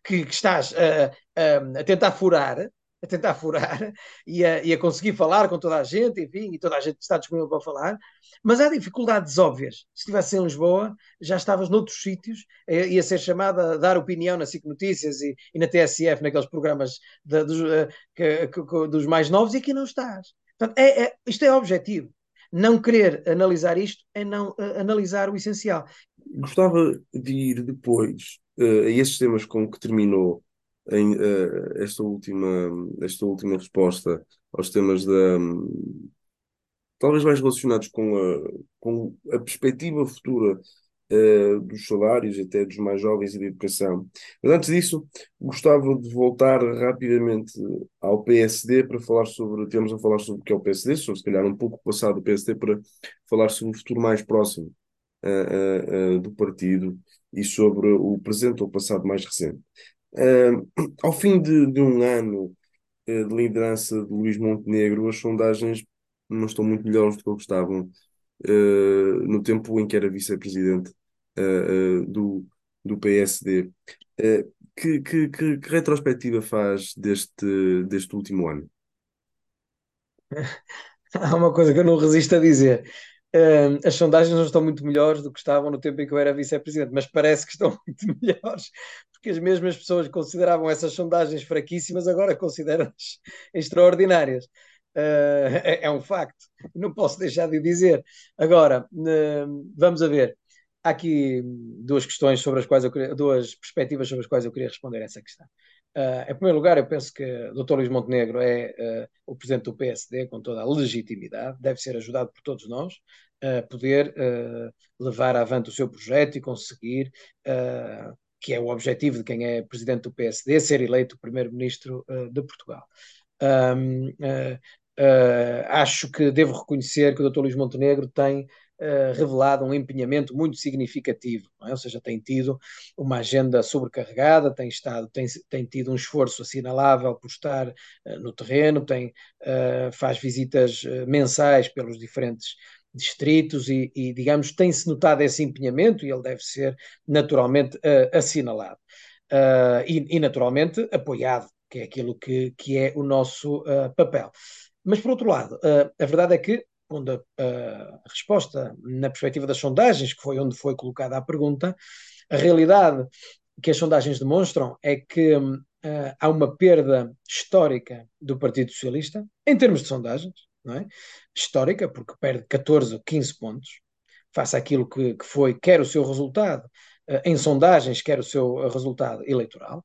B: Que, que estás uh, a tentar furar a tentar furar e a, e a, conseguir falar com toda a gente, enfim, e toda a gente está disponível para falar, mas há dificuldades óbvias. Se estivesse em Lisboa, já estavas noutros sítios, eh, ia ser chamada a dar opinião na SIC Notícias e, e na TSF, naqueles programas de, que, que, dos mais novos, e aqui não estás. Portanto, é, é, isto é objetivo. Não querer analisar isto é não uh, analisar o essencial.
A: Gostava de ir depois uh, a esses temas com que terminou em, uh, esta última, esta última resposta aos temas da, talvez mais relacionados com a, com a perspectiva futura uh, dos salários, até dos mais jovens e da educação. Mas antes disso, gostava de voltar rapidamente ao PSD para falar sobre, temos a falar sobre o que é o PSD, sobre se calhar um pouco passado do PSD, para falar sobre o futuro mais próximo uh, do partido e sobre o presente ou passado mais recente. Uh, ao fim de, de um ano uh, de liderança de Luís Montenegro, as sondagens não estão muito melhores do que estavam uh, no tempo em que era vice-presidente do, do PSD. Que, que, que, que, retrospectiva faz deste, deste último ano?
B: Há uma coisa que eu não resisto a dizer. As sondagens não estão muito melhores do que estavam no tempo em que eu era vice-presidente, mas parece que estão muito melhores, porque as mesmas pessoas consideravam essas sondagens fraquíssimas agora consideram-as extraordinárias. Uh, é, é, um facto, não posso deixar de dizer. Agora, uh, vamos a ver. Há aqui duas questões sobre as quais eu queria, duas perspectivas sobre as quais eu queria responder a essa questão. Uh, em primeiro lugar, eu penso que o Dr. Luís Montenegro é uh, o presidente do PSD com toda a legitimidade, deve ser ajudado por todos nós a poder uh, levar avante o seu projeto e conseguir, que é o objetivo de quem é presidente do PSD, ser eleito primeiro-ministro de Portugal. Um, acho que devo reconhecer que o Dr. Luís Montenegro tem eh, revelado um empenhamento muito significativo, é? ou seja, tem tido uma agenda sobrecarregada, tem, estado, tem, tem tido um esforço assinalável por estar uh, no terreno, tem, uh, faz visitas mensais pelos diferentes distritos e, e digamos, tem-se notado esse empenhamento e ele deve ser naturalmente assinalado. E, e, naturalmente apoiado que é aquilo que, que é o nosso papel. Mas, por outro lado, a verdade é que, quando a, a, resposta na perspectiva das sondagens, que foi onde foi colocada a pergunta, a realidade que as sondagens demonstram é que uh, há uma perda histórica do Partido Socialista, em termos de sondagens, é? histórica, porque perde 14 ou 15 pontos, face àquilo que, que foi, quer o seu resultado uh, em sondagens, quer o seu resultado eleitoral.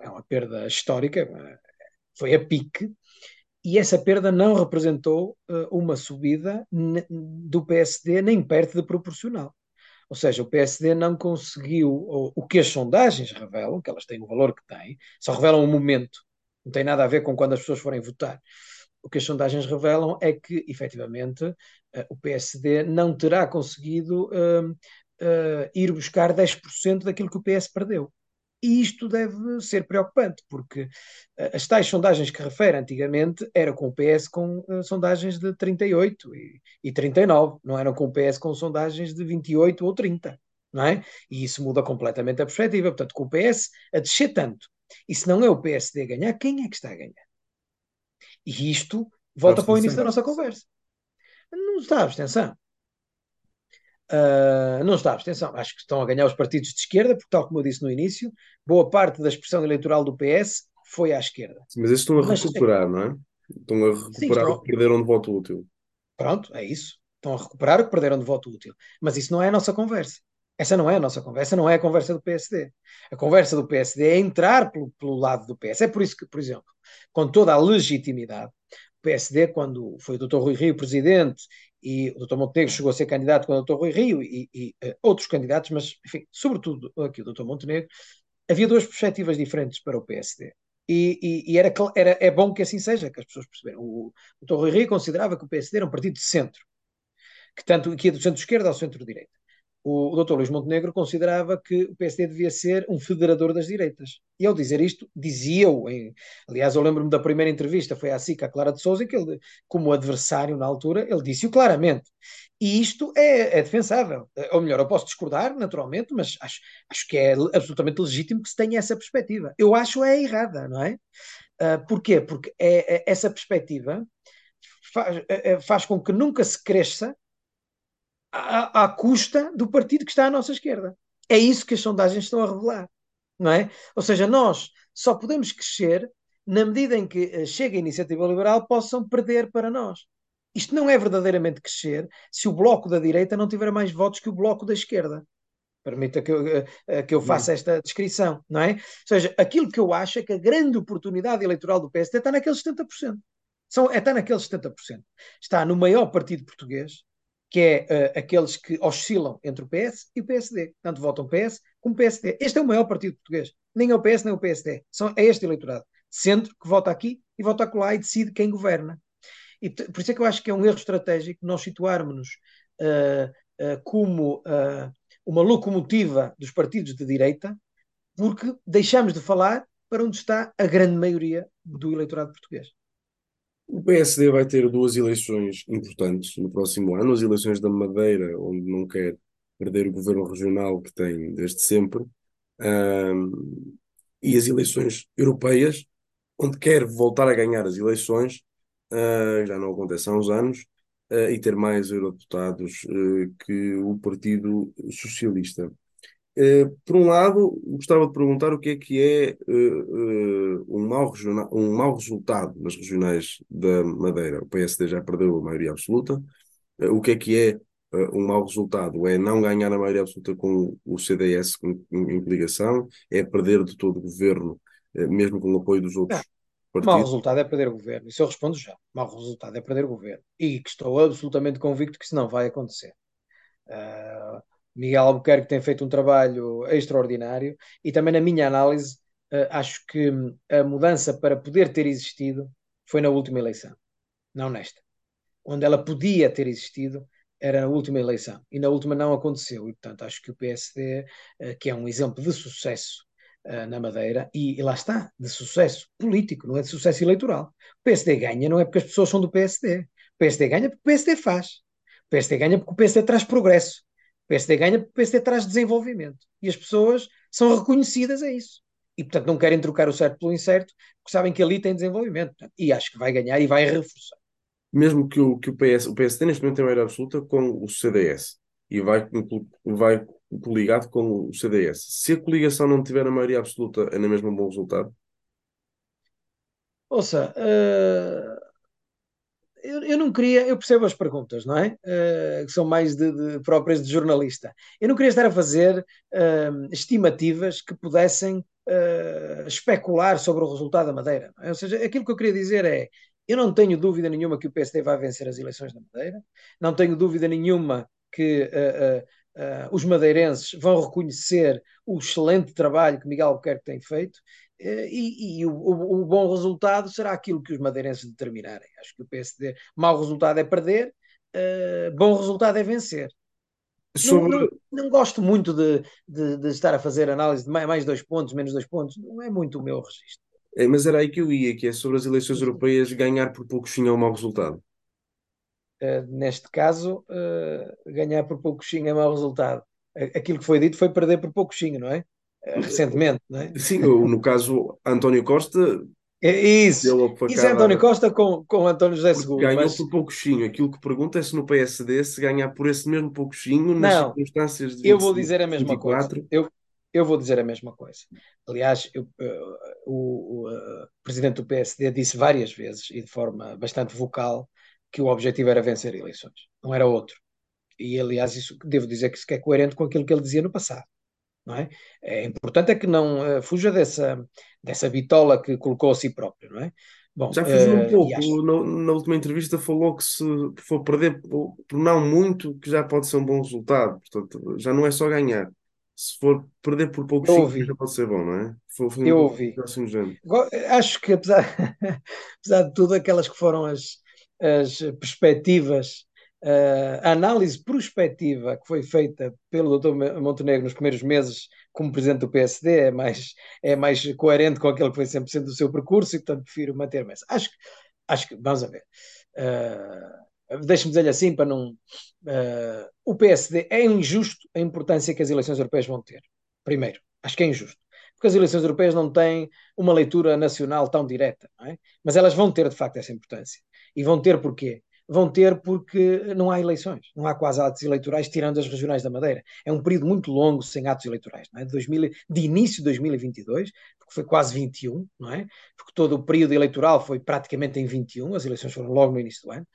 B: É uma perda histórica, foi a pique, e essa perda não representou uma subida do PSD nem perto de proporcional. Ou seja, o PSD não conseguiu, o, que as sondagens revelam, que elas têm o valor que têm, só revelam o momento, não tem nada a ver com quando as pessoas forem votar. O que as sondagens revelam é que, efetivamente, uh, o PSD não terá conseguido uh, uh, ir buscar 10% daquilo que o PS perdeu. E isto deve ser preocupante, porque uh, as tais sondagens que refere antigamente eram com o PS com uh, sondagens de 38 e, e 39, não eram com o PS com sondagens de 28 ou 30, não é? E isso muda completamente a perspectiva. Portanto, com o PS a descer tanto, e se não é o PSD a ganhar, quem é que está a ganhar? E isto volta para o início da nossa conversa. Não está a abstenção. Uh, não está a abstenção. Acho que estão a ganhar os partidos de esquerda, porque, tal como eu disse no início, boa parte da expressão eleitoral do PS foi à esquerda.
A: Mas eles estão a recuperar, não é? Estão a recuperar Sim, o que perderam de voto útil.
B: Pronto, é isso. Estão a recuperar o que perderam de voto útil. Mas isso não é a nossa conversa. Essa não é a nossa conversa, não é a conversa do PSD. A conversa do PSD é entrar pelo, pelo lado do PS. É por isso que, por exemplo, com toda a legitimidade, o PSD, quando foi o Dr. Rui Rio presidente e o Dr. Montenegro chegou a ser candidato com o Dr. Rui Rio e, e uh, outros candidatos, mas, enfim, sobretudo aqui o Dr. Montenegro, havia duas perspectivas diferentes para o PSD. E, e, e era, era, é bom que assim seja, que as pessoas perceberam. O, o Dr. Rui Rio considerava que o PSD era um partido de centro, que tanto que ia do centro-esquerda ao centro-direita o, Dr. Luís Montenegro considerava que o PSD devia ser um federador das direitas. E ao dizer isto, dizia-o, aliás, eu lembro-me da primeira entrevista, foi à SICA, a Clara de Souza, que ele, como adversário na altura, ele disse-o claramente. E isto é, é, defensável. Ou melhor, eu posso discordar, naturalmente, mas acho, acho que é absolutamente legítimo que se tenha essa perspectiva. Eu acho é errada, não é? Uh, porquê? Porque é, é, essa perspectiva faz, é, é, faz com que nunca se cresça à, à, custa do partido que está à nossa esquerda. É isso que as sondagens estão a revelar, não é? Ou seja, nós só podemos crescer na medida em que eh, chega a iniciativa liberal possam perder para nós. Isto não é verdadeiramente crescer se o bloco da direita não tiver mais votos que o bloco da esquerda. Permita que eu, eh, eh, que eu faça esta descrição, não é? Ou seja, aquilo que eu acho é que a grande oportunidade eleitoral do PSD está naqueles 70%. São, está naqueles 70%. Está no maior partido português, que é uh, aqueles que oscilam entre o PS e o PSD. Tanto votam PS como PSD. Este é o maior partido português. Nem é o PS nem o PSD. São, é este eleitorado. Centro que vota aqui e vota acolá e decide quem governa. E por isso é que eu acho que é um erro estratégico nós situarmos-nos uh, uh, como uma locomotiva dos partidos de direita, porque deixamos de falar para onde está a grande maioria do eleitorado português.
A: O PSD vai ter duas eleições importantes no próximo ano, as eleições da Madeira, onde não quer perder o governo regional que tem desde sempre, um, e as eleições europeias, onde quer voltar a ganhar as eleições, uh, já não acontece há uns anos, uh, e ter mais eurodeputados uh, que o Partido Socialista. Eh, por um lado, gostava de perguntar o que é que é uh, uh, um, mau um mau resultado nas regionais da Madeira. O PSD já perdeu a maioria absoluta. o que é que é um mau resultado? É não ganhar a maioria absoluta com o CDS com, em coligação? É perder de todo o governo, mesmo com o apoio dos outros?
B: Não. Mau resultado é perder o governo. Isso eu respondo já. Mau resultado é perder o governo. E que estou absolutamente convicto que isso não vai acontecer. Uh, Miguel Albuquerque tem feito um trabalho extraordinário e também na minha análise uh, acho que a mudança para poder ter existido foi na última eleição, não nesta. Onde ela podia ter existido era na última eleição e na última não aconteceu e portanto acho que o PSD, uh, que é um exemplo de sucesso uh, na Madeira e, e, lá está, de sucesso político, não é de sucesso eleitoral. O PSD ganha não é porque as pessoas são do PSD. O PSD ganha porque o PSD faz. O PSD ganha porque o PSD traz progresso PSD ganha porque o PSD traz desenvolvimento. E as pessoas são reconhecidas a isso. e, portanto, não querem trocar o certo pelo incerto, porque sabem que ali tem desenvolvimento. E acho que vai ganhar e vai reforçar.
A: Mesmo que o, que o, PS, o PSD neste momento tem maioria absoluta com o CDS e vai, vai coligado com o CDS. Se a coligação não tiver a maioria absoluta, é na mesma um bom resultado?
B: Ouça, uh, eu, eu, não queria, eu percebo as perguntas, não é? Uh, que são mais de, de, próprias de jornalista. Eu não queria estar a fazer uh, estimativas que pudessem especular sobre o resultado da Madeira. É? Ou seja, aquilo que eu queria dizer é: eu não tenho dúvida nenhuma que o PSD vai vencer as eleições da Madeira, não tenho dúvida nenhuma que uh, os madeirenses vão reconhecer o excelente trabalho que Miguel Albuquerque tem feito uh, e, e o, o, bom resultado será aquilo que os madeirenses determinarem. Acho que o PSD, mau resultado é perder, uh, bom resultado é vencer. Sobre... Não, não, não, gosto muito de, de, de, estar a fazer análise de mais, mais dois pontos, menos dois pontos, não é muito o meu registro.
A: É, mas era aí que eu ia, que é sobre as eleições europeias ganhar por pouco sim é um mau resultado.
B: Uh, neste caso, uh, ganhar por pouquinho é mau resultado. Aquilo que foi dito foi perder por pouquinho, não é? Uh, recentemente, não é?
A: Sim, no caso, António Costa.
B: É isso, isso é António Costa com, com António José Seguro.
A: Ganhou mas... por pouquinho. Aquilo que pergunta é se no PSD se ganhar por esse mesmo pouquinho nas não, circunstâncias de.
B: Eu vou dizer a mesma 24. coisa. Eu, eu vou dizer a mesma coisa. Aliás, eu, o, o presidente do PSD disse várias vezes e de forma bastante vocal que o objetivo era vencer eleições, não era outro. E, aliás, isso devo dizer que isso é coerente com aquilo que ele dizia no passado. Não é? é importante é que não uh, fuja dessa, dessa bitola que colocou a si próprio, não é?
A: Bom, Já fugiu um pouco. Acho... Na, na, última entrevista falou que se for perder por, por, não muito, que já pode ser um bom resultado. Portanto, já não é só ganhar. Se for perder por pouco, já pode ser bom, não é?
B: Foi, Eu ouvi. Acho que, apesar, apesar de tudo, aquelas que foram as, as perspectivas, uh, a análise prospectiva que foi feita pelo Dr. Montenegro nos primeiros meses como presidente do PSD é mais, é mais coerente com aquele que foi sempre sendo o seu percurso e, portanto, prefiro manter-me essa. Acho, acho que, vamos a ver. Uh, Deixe-me dizer-lhe assim para não. Uh, o PSD é injusto a importância que as eleições europeias vão ter. Primeiro, acho que é injusto porque as eleições europeias não têm uma leitura nacional tão direta, é? mas elas vão ter de facto essa importância. E vão ter porquê? Vão ter porque não há eleições, não há quase atos eleitorais, tirando as regionais da Madeira. É um período muito longo sem atos eleitorais, não é? de, 2000, de início de 2022, porque foi quase 21, não é? Porque todo o período eleitoral foi praticamente em 21, as eleições foram logo no início do ano.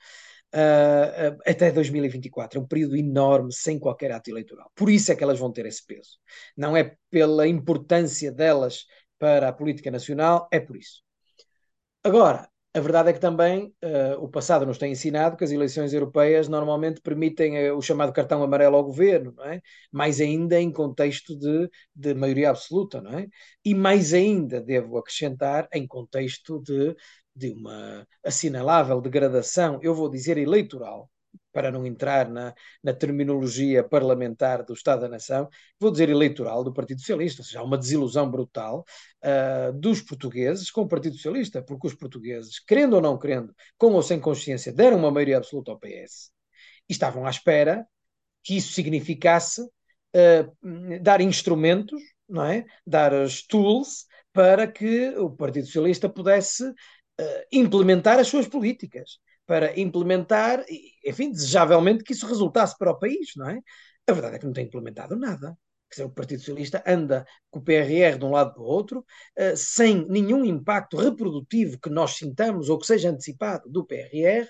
B: Uh, uh, até 2024. É um período enorme, sem qualquer ato eleitoral. Por isso é que elas vão ter esse peso. Não é pela importância delas para a política nacional, é por isso. Agora, a verdade é que também uh, o passado nos tem ensinado que as eleições europeias normalmente permitem uh, o chamado cartão amarelo ao governo, não é? mais ainda em contexto de, de maioria absoluta, não é? E mais ainda, devo acrescentar, em contexto de, de uma assinalável degradação, eu vou dizer eleitoral, para não entrar na, na, terminologia parlamentar do Estado da Nação, vou dizer eleitoral do Partido Socialista, ou seja, há uma desilusão brutal uh, dos portugueses com o Partido Socialista, porque os portugueses, querendo ou não querendo, com ou sem consciência, deram uma maioria absoluta ao PS e estavam à espera que isso significasse uh, dar instrumentos, não é? dar as tools para que o Partido Socialista pudesse uh, implementar as suas políticas para implementar, enfim, desejavelmente que isso resultasse para o país, não é? A verdade é que não tem implementado nada. Quer dizer, o Partido Socialista anda com o PRR de um lado para o outro, uh, sem nenhum impacto reprodutivo que nós sintamos ou que seja antecipado do PRR,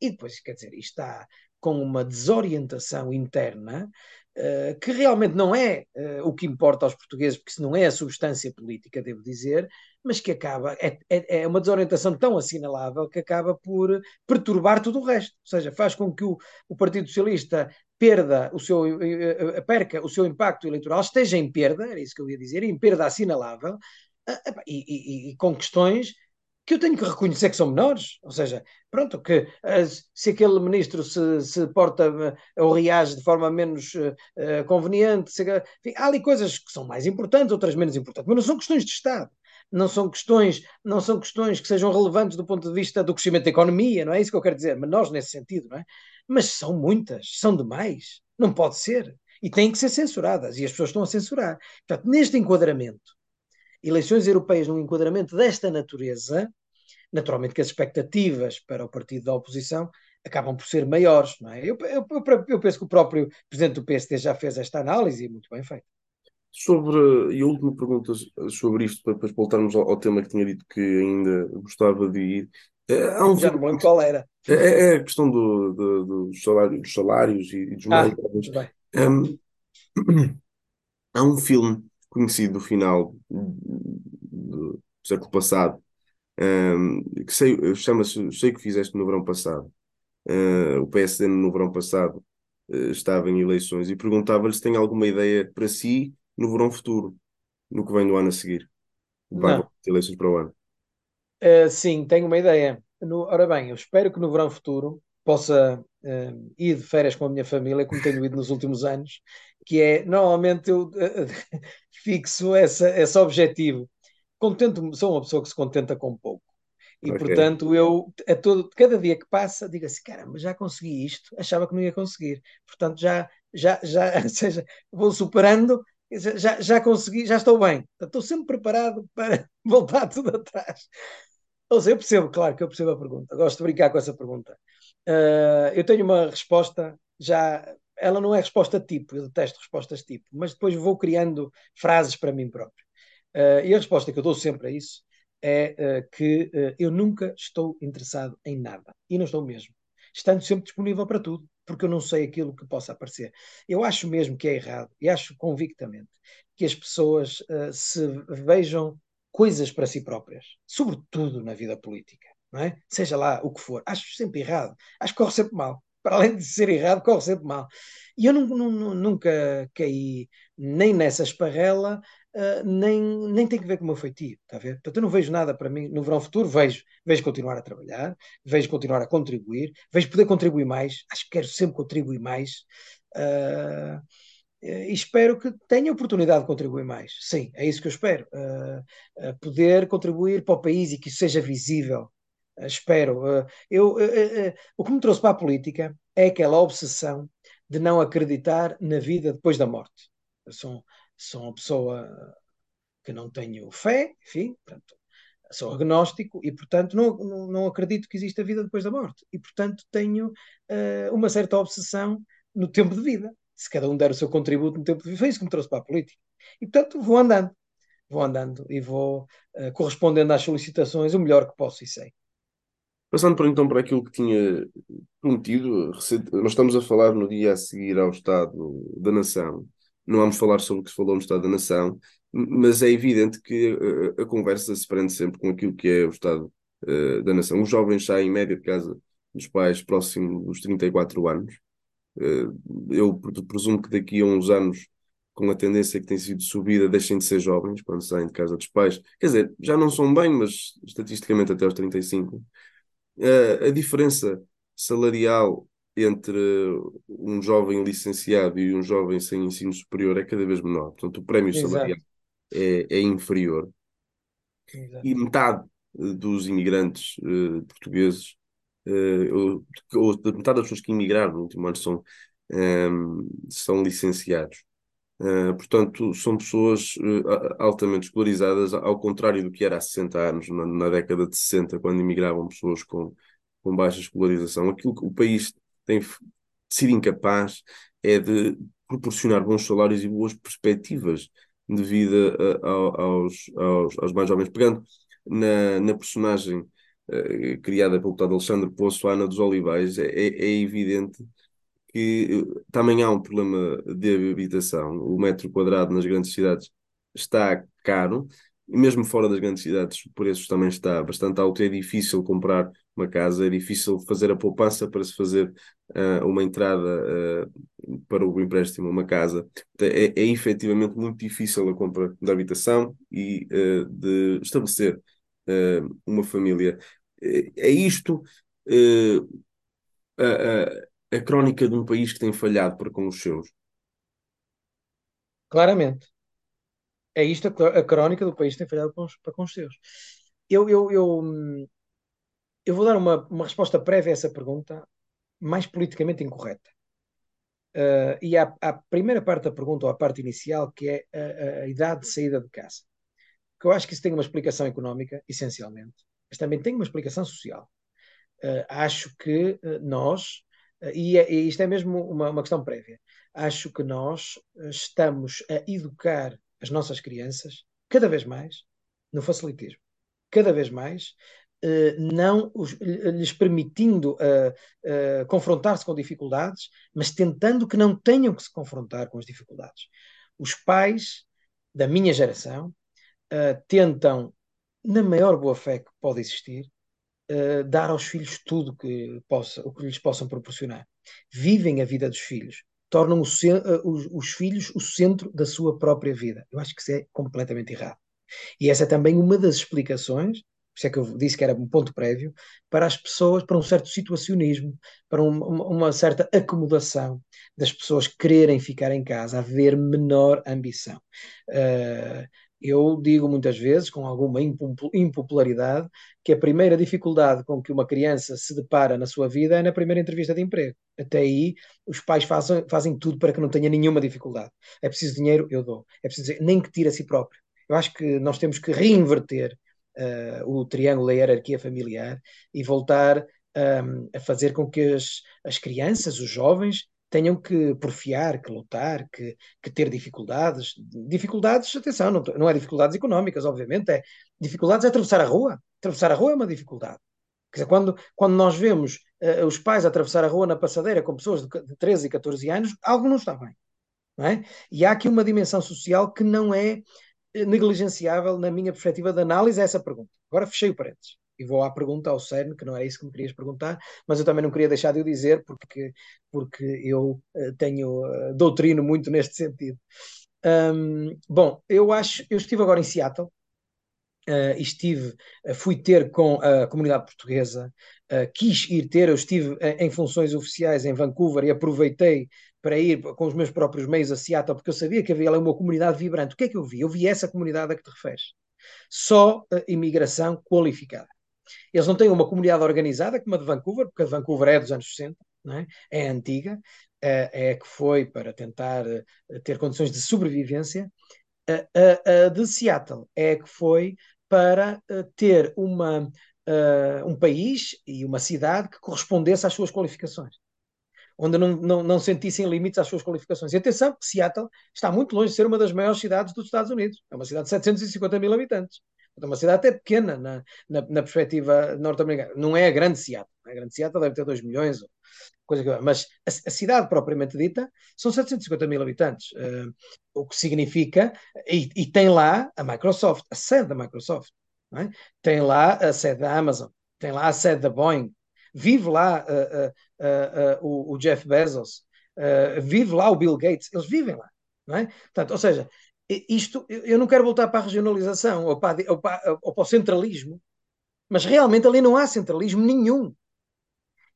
B: e depois, quer dizer, está com uma desorientação interna uh, que realmente não é uh, o que importa aos portugueses, porque isso não é a substância política, devo dizer, mas que acaba, é, é, é, uma desorientação tão assinalável que acaba por perturbar tudo o resto. Ou seja, faz com que o, o Partido Socialista perda o seu, eh, eh, perca o seu impacto eleitoral, esteja em perda, era isso que eu ia dizer, em perda assinalável, e, e, e com questões que eu tenho que reconhecer que são menores, ou seja, pronto, que se aquele ministro se, se porta ou reage de forma menos uh, conveniente, se, enfim, há ali coisas que são mais importantes, outras menos importantes, mas não são questões de Estado não são questões, não são questões que sejam relevantes do ponto de vista do crescimento da economia, não é isso que eu quero dizer, menores nesse sentido, não é? Mas são muitas, são demais, não pode ser. E têm que ser censuradas, e as pessoas estão a censurar. Portanto, neste enquadramento, eleições europeias num enquadramento desta natureza, naturalmente que as expectativas para o partido da oposição acabam por ser maiores, não é? Eu, eu, eu, penso que o próprio presidente do PSD já fez esta análise e muito bem feito.
A: Sobre, e a última pergunta sobre isto, para depois voltarmos ao, ao, tema que tinha dito que ainda gostava de ir.
B: É, um Já não lembro qual era.
A: É, é, é a questão do, do, dos, salários, dos salários e, e dos ah, um, há um filme conhecido do final do século passado um, que chama-se Sei que Fizeste no Verão Passado. Uh, o PSD no verão passado uh, estava em eleições e perguntava-lhe se tem alguma ideia para si no verão futuro, no que vem do ano a seguir. Vai eleições para o ano.
B: Uh, sim, tenho uma ideia. No, ora bem, eu espero que no verão futuro possa uh, ir de férias com a minha família, como tenho ido nos últimos anos, que é, normalmente eu uh, fixo essa, esse objetivo. Contento, sou uma pessoa que se contenta com pouco. E, okay. portanto, eu, a todo, cada dia que passa, digo assim, caramba, já consegui isto, achava que não ia conseguir. Portanto, já, já, já, ou seja, vou superando já, já consegui, já estou bem. Estou sempre preparado para voltar tudo atrás. Ou seja, eu percebo, claro que eu percebo a pergunta. Gosto de brincar com essa pergunta. Uh, eu tenho uma resposta já. Ela não é resposta tipo, eu detesto respostas tipo, mas depois vou criando frases para mim próprio. Uh, e a resposta que eu dou sempre a isso é uh, que eu nunca estou interessado em nada. E não estou mesmo. Estando sempre disponível para tudo porque eu não sei aquilo que possa aparecer. Eu acho mesmo que é errado, e acho convictamente, que as pessoas se vejam coisas para si próprias, sobretudo na vida política, é? Seja lá o que for. Acho sempre errado, acho que corre sempre mal. Para além de ser errado, corre sempre mal. E eu não, nunca caí nem nessa esparrela, uh, nem, nem tem que ver com o meu feitio, está a ver? Portanto, eu não vejo nada para mim no verão futuro, vejo, vejo continuar a trabalhar, vejo continuar a contribuir, vejo poder contribuir mais, acho que quero sempre contribuir mais. Uh, e espero que tenha oportunidade de contribuir mais. Sim, é isso que eu espero. Uh, poder contribuir para o país e que isso seja visível. Uh, espero. eu, o que me trouxe para a política é aquela obsessão de não acreditar na vida depois da morte. Eu sou, sou uma pessoa que não tenho fé, enfim, portanto, sou agnóstico e, portanto, não, não, acredito que exista vida depois da morte. E, portanto, tenho uh, uma certa obsessão no tempo de vida. Se cada um der o seu contributo no tempo de vida, foi isso que me trouxe para a política. E, portanto, vou andando. Vou andando e vou uh, correspondendo às solicitações o melhor que posso e sei.
A: Passando por então para aquilo que tinha prometido, nós estamos a falar no dia a seguir ao Estado da Nação não vamos falar sobre o que se falou no Estado da Nação, mas é evidente que a, a conversa se prende sempre com aquilo que é o Estado uh, da Nação. Os jovens saem em média de casa dos pais próximo dos 34 anos. Uh, eu presumo que daqui a uns anos, com a tendência que tem sido subida, deixem de ser jovens quando saem de casa dos pais. Quer dizer, já não são bem, mas estatisticamente até aos 35. Uh, a diferença salarial entre um jovem licenciado e um jovem sem ensino superior é cada vez menor. Portanto, o prémio Exato. salarial é, é inferior. Exato. E metade eh, dos imigrantes uh, portugueses, uh, ou, ou, metade das pessoas que imigraram no último ano são, um, são licenciados. Uh, portanto, são pessoas altamente escolarizadas, ao contrário do que era há 60 anos, na, na década de 60, quando imigravam pessoas com, com baixa escolarização. Aquilo que o país tem sido incapaz é de proporcionar bons salários e boas perspectivas de vida aos, aos, aos mais jovens. Pegando na, na personagem uh, criada pelo deputado Alexandre Poço, Ana dos Olivais, é, é, é evidente que uh, também há um problema de habitação. O metro quadrado nas grandes cidades está caro, e mesmo fora das grandes cidades o preço também está bastante alto. É difícil comprar uma casa, é difícil fazer a poupança para se fazer uh, uma entrada uh, para o empréstimo uma casa. É, é efetivamente muito difícil a compra da habitação e uh, de estabelecer uma família. É isto a, a, a crónica de um país que tem falhado para com os seus.
B: Claramente. É isto a, crónica do país que tem falhado para com os seus. Eu, eu, eu, eu vou dar uma, uma resposta prévia a essa pergunta, mais politicamente incorreta. Uh, e à, primeira parte da pergunta, ou à parte inicial, que é a, a, idade de saída de casa. que eu acho que isso tem uma explicação económica, essencialmente, mas também tem uma explicação social. Uh, acho que uh, nós, e, é, e, isto é mesmo uma, uma, questão prévia, acho que nós estamos a educar as nossas crianças cada vez mais no facilitismo. Cada vez mais não os, lhes permitindo uh, uh, confrontar-se com dificuldades, mas tentando que não tenham que se confrontar com as dificuldades. Os pais da minha geração uh, tentam, na maior boa fé que pode existir, dar aos filhos tudo que possa, o que lhes possam proporcionar. Vivem a vida dos filhos, tornam os, os filhos o centro da sua própria vida. Eu acho que isso é completamente errado. E essa é também uma das explicações isso é que eu disse que era um ponto prévio, para as pessoas, para um certo situacionismo, para um, uma certa acomodação das pessoas quererem ficar em casa, haver menor ambição. Uh, eu digo muitas vezes, com alguma impopularidade, que a primeira dificuldade com que uma criança se depara na sua vida é na primeira entrevista de emprego. Até aí, os pais fazem, fazem tudo para que não tenha nenhuma dificuldade. É preciso dinheiro, eu dou. É preciso nem que tire a si próprio. Eu acho que nós temos que reinverter uh, o triângulo da hierarquia familiar e voltar um, a fazer com que as, as crianças, os jovens, tenham que porfiar, que lutar, que, que ter dificuldades. Dificuldades, atenção, não, não é dificuldades económicas, obviamente, é dificuldades é atravessar a rua. Atravessar a rua é uma dificuldade. Quer dizer, quando, quando nós vemos uh, os pais atravessar a rua na passadeira com pessoas de, de 13 e 14 anos, algo não está bem. Não é? E há aqui uma dimensão social que não é negligenciável na minha perspectiva de análise a essa pergunta. Agora fechei o parênteses e vou à pergunta ao CERN, que não era isso que me querias perguntar, mas eu também não queria deixar de o dizer porque, porque eu uh, tenho uh, doutrino muito neste sentido. Um, bom, eu acho, eu estive agora em Seattle, Uh, estive, uh, fui ter com a comunidade portuguesa, uh, quis ir ter, eu estive em funções oficiais em Vancouver e aproveitei para ir com os meus próprios meios a Seattle, porque eu sabia que havia lá uma comunidade vibrante. O que é que eu vi? Eu vi essa comunidade a que te referes. Só a imigração qualificada. Eles não têm uma comunidade organizada como a de Vancouver, porque a de Vancouver é dos anos 60, é? é antiga, é, é que foi para tentar eh, ter condições de sobrevivência. A, a, a de Seattle é que foi para eh, ter uma, um país e uma cidade que correspondesse às suas qualificações onde não, não, não sentissem limites às suas qualificações. E atenção, Seattle está muito longe de ser uma das maiores cidades dos Estados Unidos. É uma cidade de 750 mil habitantes. É uma cidade até pequena na, na, na perspectiva norte-americana. Não é a grande Seattle. A grande Seattle deve ter 2 milhões, coisa que... mas a, a, cidade propriamente dita são 750 mil habitantes. Uh, o que significa. E, e, tem lá a Microsoft, a sede da Microsoft. É? Tem lá a sede da Amazon. Tem lá a sede da Boeing vive lá uh, uh, o, o, Jeff Bezos, vive lá o Bill Gates, eles vivem lá, não é? Portanto, ou seja, isto, eu não quero voltar para a regionalização ou para, ou para, ou para o centralismo, mas realmente ali não há centralismo nenhum.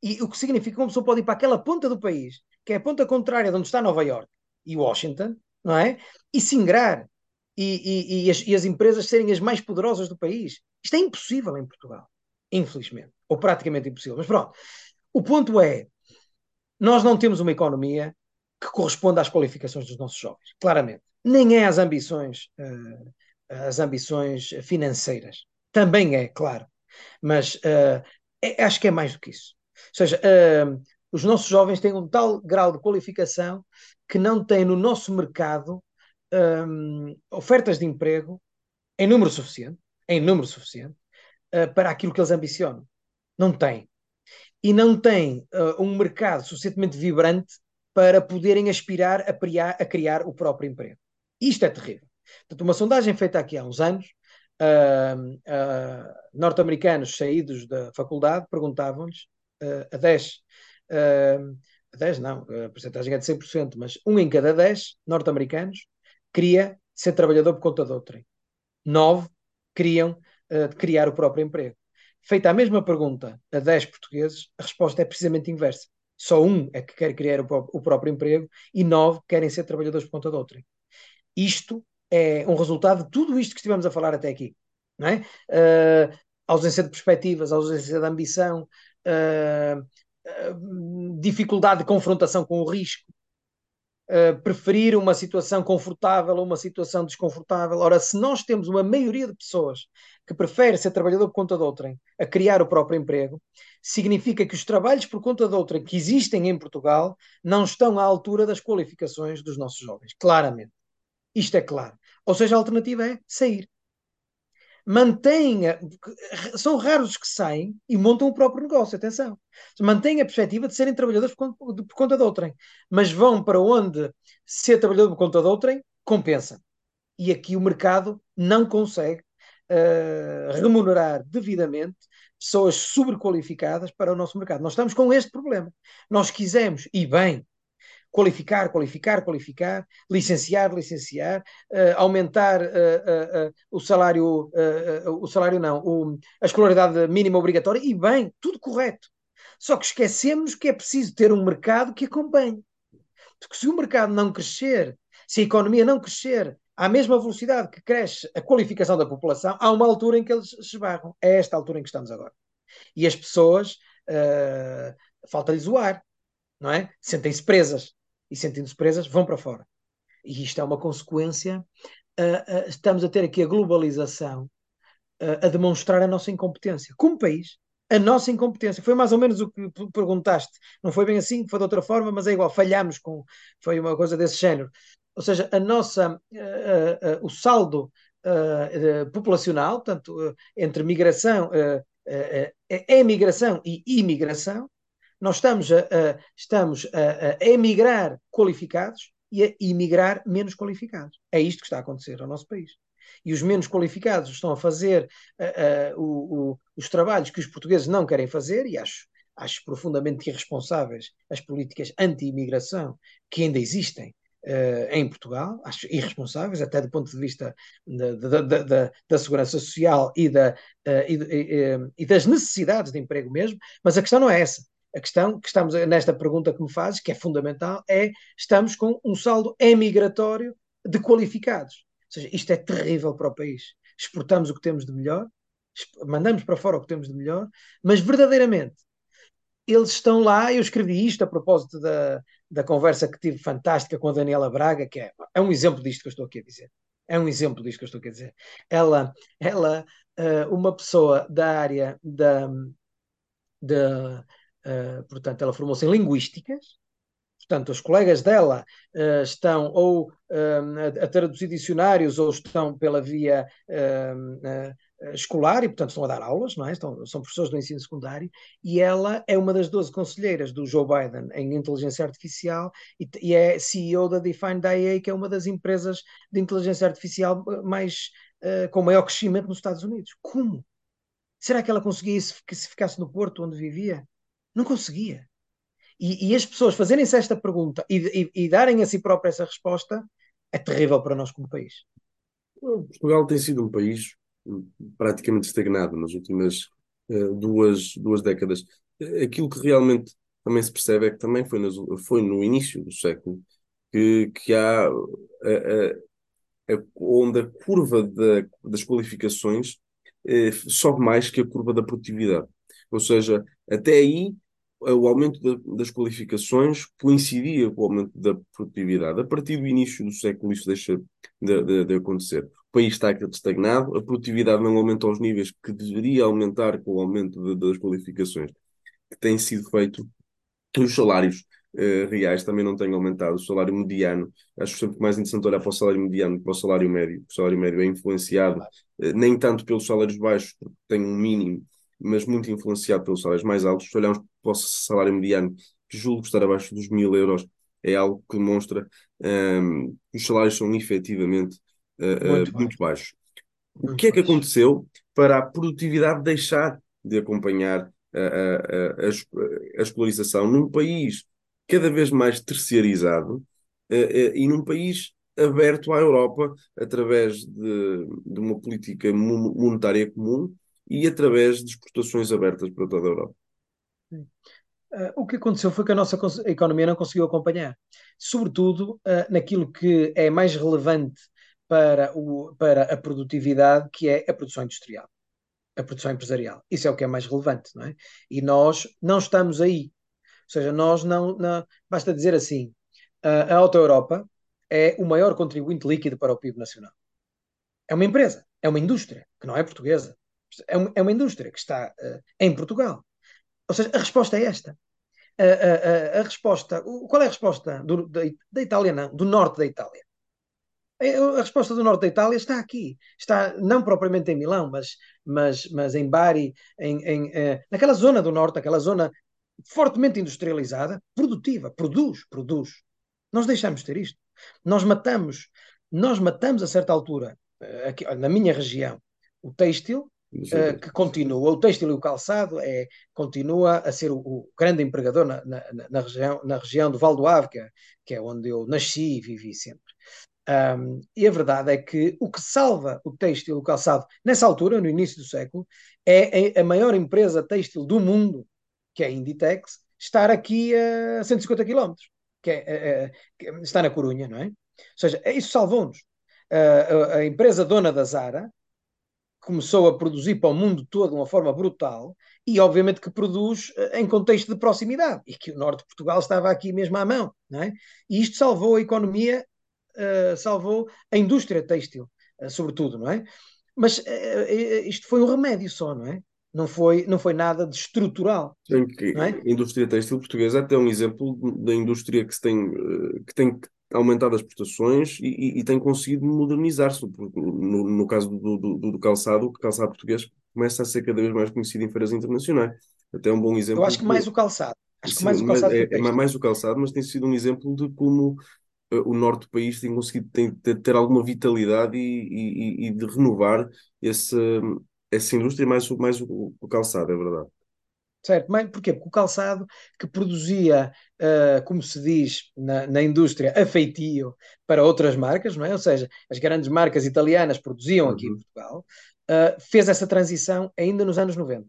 B: E o que significa que uma pessoa pode ir para aquela ponta do país, que é a ponta contrária de onde está Nova York e Washington, não é? E se ingrar. E, e, e, as, e as empresas serem as mais poderosas do país. Isto é impossível em Portugal, infelizmente ou praticamente impossível. Mas pronto, o ponto é, nós não temos uma economia que corresponda às qualificações dos nossos jovens, claramente. Nem é às ambições, uh, as ambições financeiras. Também é, claro. Mas uh, é, acho que é mais do que isso. Ou seja, uh, os nossos jovens têm um tal grau de qualificação que não têm no nosso mercado um, ofertas de emprego em número suficiente, em número suficiente, uh, para aquilo que eles ambicionam. Não tem. E não uh, um mercado suficientemente vibrante para poderem aspirar a criar, a criar o próprio emprego. Isto é terrível. Portanto, uma sondagem feita aqui há uns anos, uh, uh, norte-americanos saídos da faculdade perguntavam-lhes a 10, a 10 não, a porcentagem é de 100%, mas um em cada 10 norte-americanos queria ser trabalhador por conta de outrem. Nove queriam criar o próprio emprego. Feita a mesma pergunta a 10 portugueses, a resposta é precisamente inversa. Só um é que quer criar o, o próprio emprego e nove querem ser trabalhadores por conta de outrem. Isto é um resultado de tudo isto que estivemos a falar até aqui. Não é? Uh, ausência de perspectivas, ausência de ambição, uh, dificuldade de confrontação com o risco, uh, preferir uma situação confortável a uma situação desconfortável. Ora, se nós temos uma maioria de pessoas que prefere ser trabalhador por conta de outrem a criar o próprio emprego, significa que os trabalhos por conta de outrem que existem em Portugal não estão à altura das qualificações dos nossos jovens. Claramente. Isto é claro. Ou seja, a alternativa é sair mantenha, são raros os que saem e montam o próprio negócio, atenção. Mantenha a perspectiva de serem trabalhadores por, conta de outrem, mas vão para onde ser trabalhador por conta de outrem compensa. E aqui o mercado não consegue uh, remunerar devidamente pessoas sobrequalificadas para o nosso mercado. Nós estamos com este problema. Nós quisemos, e bem, qualificar, qualificar, qualificar, licenciar, licenciar, uh, aumentar uh, uh, o salário, o salário não, o, a escolaridade mínima obrigatória, e bem, tudo correto. Só que esquecemos que é preciso ter um mercado que acompanhe. Porque se o mercado não crescer, se a economia não crescer à mesma velocidade que cresce a qualificação da população, há uma altura em que eles se esbarram. É esta altura em que estamos agora. E as pessoas, falta-lhes o ar, não é? Sentem-se presas e sentindo-se presas, vão para fora. E isto é uma consequência. Uh, uh, estamos a ter aqui a globalização uh, a demonstrar a nossa incompetência. Como país, a nossa incompetência. Foi mais ou menos o que perguntaste. Não foi bem assim, foi de outra forma, mas é igual. Falhamos com. Foi uma coisa desse género. Ou seja, a nossa. o saldo populacional, tanto entre migração, emigração e imigração, nós estamos a, a estamos a, a, emigrar qualificados e a emigrar menos qualificados. É isto que está a acontecer ao nosso país. E os menos qualificados estão a fazer uh, uh, o, o, os trabalhos que os portugueses não querem fazer, e acho, acho profundamente irresponsáveis as políticas anti-imigração que ainda existem Uh, em Portugal, acho irresponsáveis, até do ponto de vista da, da, da, da segurança social e, uh, e, e, e, das necessidades de emprego mesmo, mas a questão não é essa. A questão que estamos nesta pergunta que me fazes, que é fundamental, é estamos com um saldo emigratório de qualificados. Ou seja, isto é terrível para o país. Exportamos o que temos de melhor, mandamos para fora o que temos de melhor, mas verdadeiramente eles estão lá. Eu escrevi isto a propósito da, da conversa que tive fantástica com a Daniela Braga, que é, é um exemplo disto que eu estou aqui a dizer. É um exemplo disto que eu estou aqui a dizer. Ela, ela uh, uma pessoa da área da, da Uh, portanto, ela formou-se em linguísticas. Portanto, os colegas dela uh, estão ou uh, a, a, traduzir dicionários ou estão pela via escolar e, portanto, estão a dar aulas, não é? Estão, são professores do ensino secundário. E ela é uma das 12 conselheiras do Joe Biden em inteligência artificial e, e é CEO da Defined IA, que é uma das empresas de inteligência artificial mais, com maior crescimento nos Estados Unidos. Como? Será que ela conseguia isso que se ficasse no Porto, onde vivia? Não conseguia. E, e as pessoas fazerem-se esta pergunta e, e, e, darem a si própria essa resposta é terrível para nós como país.
A: Portugal tem sido um país hum, praticamente estagnado nas últimas uh, duas, duas décadas. Aquilo que realmente também se percebe é que também foi, nas, foi no início do século que, que há a, a, a, onde a curva da, das qualificações eh, sobe mais que a curva da produtividade. Ou seja, até aí o aumento das qualificações coincidia com o aumento da produtividade. A partir do início do século isso deixa de, de, de acontecer. O país está estagnado, a produtividade não aumenta aos níveis que deveria aumentar com o aumento de, das qualificações que tem sido feito. Os salários uh, reais também não têm aumentado. O salário mediano, acho sempre mais interessante olhar para o salário mediano que para o salário médio. O salário médio é influenciado uh, nem tanto pelos salários baixos, porque tem um mínimo mas muito influenciado pelos salários mais altos. Se olharmos para o salário mediano, que julgo estar abaixo dos mil euros, é algo que demonstra um, que os salários são efetivamente uh, muito, uh, muito baixos. O que é que aconteceu para a produtividade deixar de acompanhar a, a, a, a escolarização num país cada vez mais terciarizado uh, e num país aberto à Europa através de, de uma política monetária comum e através de exportações abertas para toda a Europa.
B: Uh, o que aconteceu foi que a nossa economia não conseguiu acompanhar, sobretudo uh, naquilo que é mais relevante para, o, para a produtividade, que é a produção industrial, a produção empresarial. Isso é o que é mais relevante, não é? E nós não estamos aí. Ou seja, nós não. não basta dizer assim: a Auto Europa é o maior contribuinte líquido para o PIB nacional. É uma empresa, é uma indústria, que não é portuguesa. É uma, é uma indústria que está uh, em Portugal. Ou seja, a resposta é esta. A, a, a, resposta, qual é a resposta do, da, Itália? Não, do norte da Itália. A resposta do norte da Itália está aqui. Está não propriamente em Milão, mas, mas, mas em Bari, em, em, eh, naquela zona do norte, aquela zona fortemente industrializada, produtiva, produz, produz. Nós deixamos de ter isto. Nós matamos, nós matamos a certa altura, eh, aqui, na minha região, o têxtil, uh, que continua, o têxtil e o calçado é, continua a ser o, o grande empregador na, na, na, região, na região do Val do que é, que é onde eu nasci e vivi sempre. Um, e a verdade é que o que salva o têxtil e o calçado nessa altura, no início do século, é a maior empresa têxtil do mundo, que é a Inditex, estar aqui a 150 km, que é, é, é, está na Corunha, não é? Ou seja, isso salvou-nos. Uh, a, a, empresa dona da Zara começou a produzir para o mundo todo de uma forma brutal e, obviamente, que produz uh, em contexto de proximidade e que o norte de Portugal estava aqui mesmo à mão, não é? E isto salvou a economia, uh, salvou a indústria têxtil, sobretudo, não é? Mas isto foi um remédio só, não é? não foi, não foi nada de estrutural.
A: Sim, que é? A indústria têxtil portuguesa é até um exemplo da indústria que tem, eh, que tem aumentado as exportações e, e tem conseguido modernizar-se. No, no caso do, do, do, calçado, o calçado português começa a ser cada vez mais conhecido em feiras internacionais. Até um bom exemplo.
B: Eu acho que mais o calçado. Acho Sim, que mais o calçado.
A: É, é, mais o calçado, mas tem sido um exemplo de como uh, o norte do país tem conseguido tem, ter, alguma vitalidade e, e, e de renovar esse, essa indústria mais, mais o, o calçado, é verdade.
B: Certo, mas porquê? Porque o calçado que produzia, uh, como se diz na, na indústria, a feitio para outras marcas, não é? Ou seja, as grandes marcas italianas produziam aqui uhum. em Portugal, uh, fez essa transição ainda nos anos 90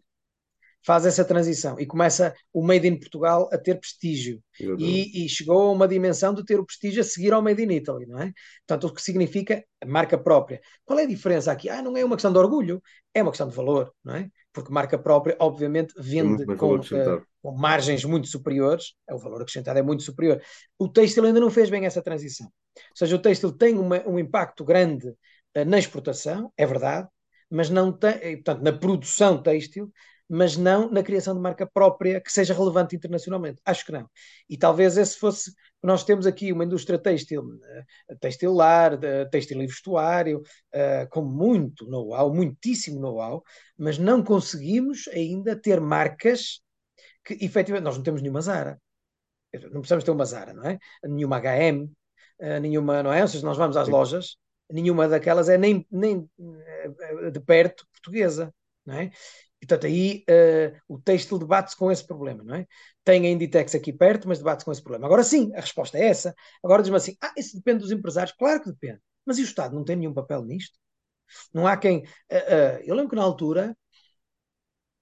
B: faz essa transição e começa o Made in Portugal a ter prestígio e, e, chegou a uma dimensão de ter o prestígio a seguir ao Made in Italy, não é? Portanto, o que significa a marca própria. Qual é a diferença aqui? Ah, não é uma questão de orgulho, é uma questão de valor, não é? Porque marca própria, obviamente, vende com, uh, com, margens muito superiores, é o valor acrescentado é muito superior. O têxtil ainda não fez bem essa transição. Ou seja, o têxtil tem uma, um impacto grande uh, na exportação, é verdade, mas não tem, portanto, na produção têxtil, mas não na criação de marca própria que seja relevante internacionalmente. Acho que não. E talvez esse fosse. Nós temos aqui uma indústria têxtil, eh, têxtilar, têxtil e vestuário, uh, com muito know-how, muitíssimo know-how, mas não conseguimos ainda ter marcas que efetivamente. Nós não temos nenhuma Zara. Não precisamos ter uma Zara, não é? Nenhuma HM, eh, nenhuma, não é? Ou seja, nós vamos às lojas, nenhuma daquelas é nem, nem de perto portuguesa. Não é? E, portanto, aí uh, o têxtil debate-se com esse problema, não é? Tem a Inditex aqui perto, mas debate-se com esse problema. Agora sim, a resposta é essa. Agora diz-me assim: ah, isso depende dos empresários. Claro que depende. Mas e o Estado não tem nenhum papel nisto? Não há quem. Uh, uh, eu lembro que na altura,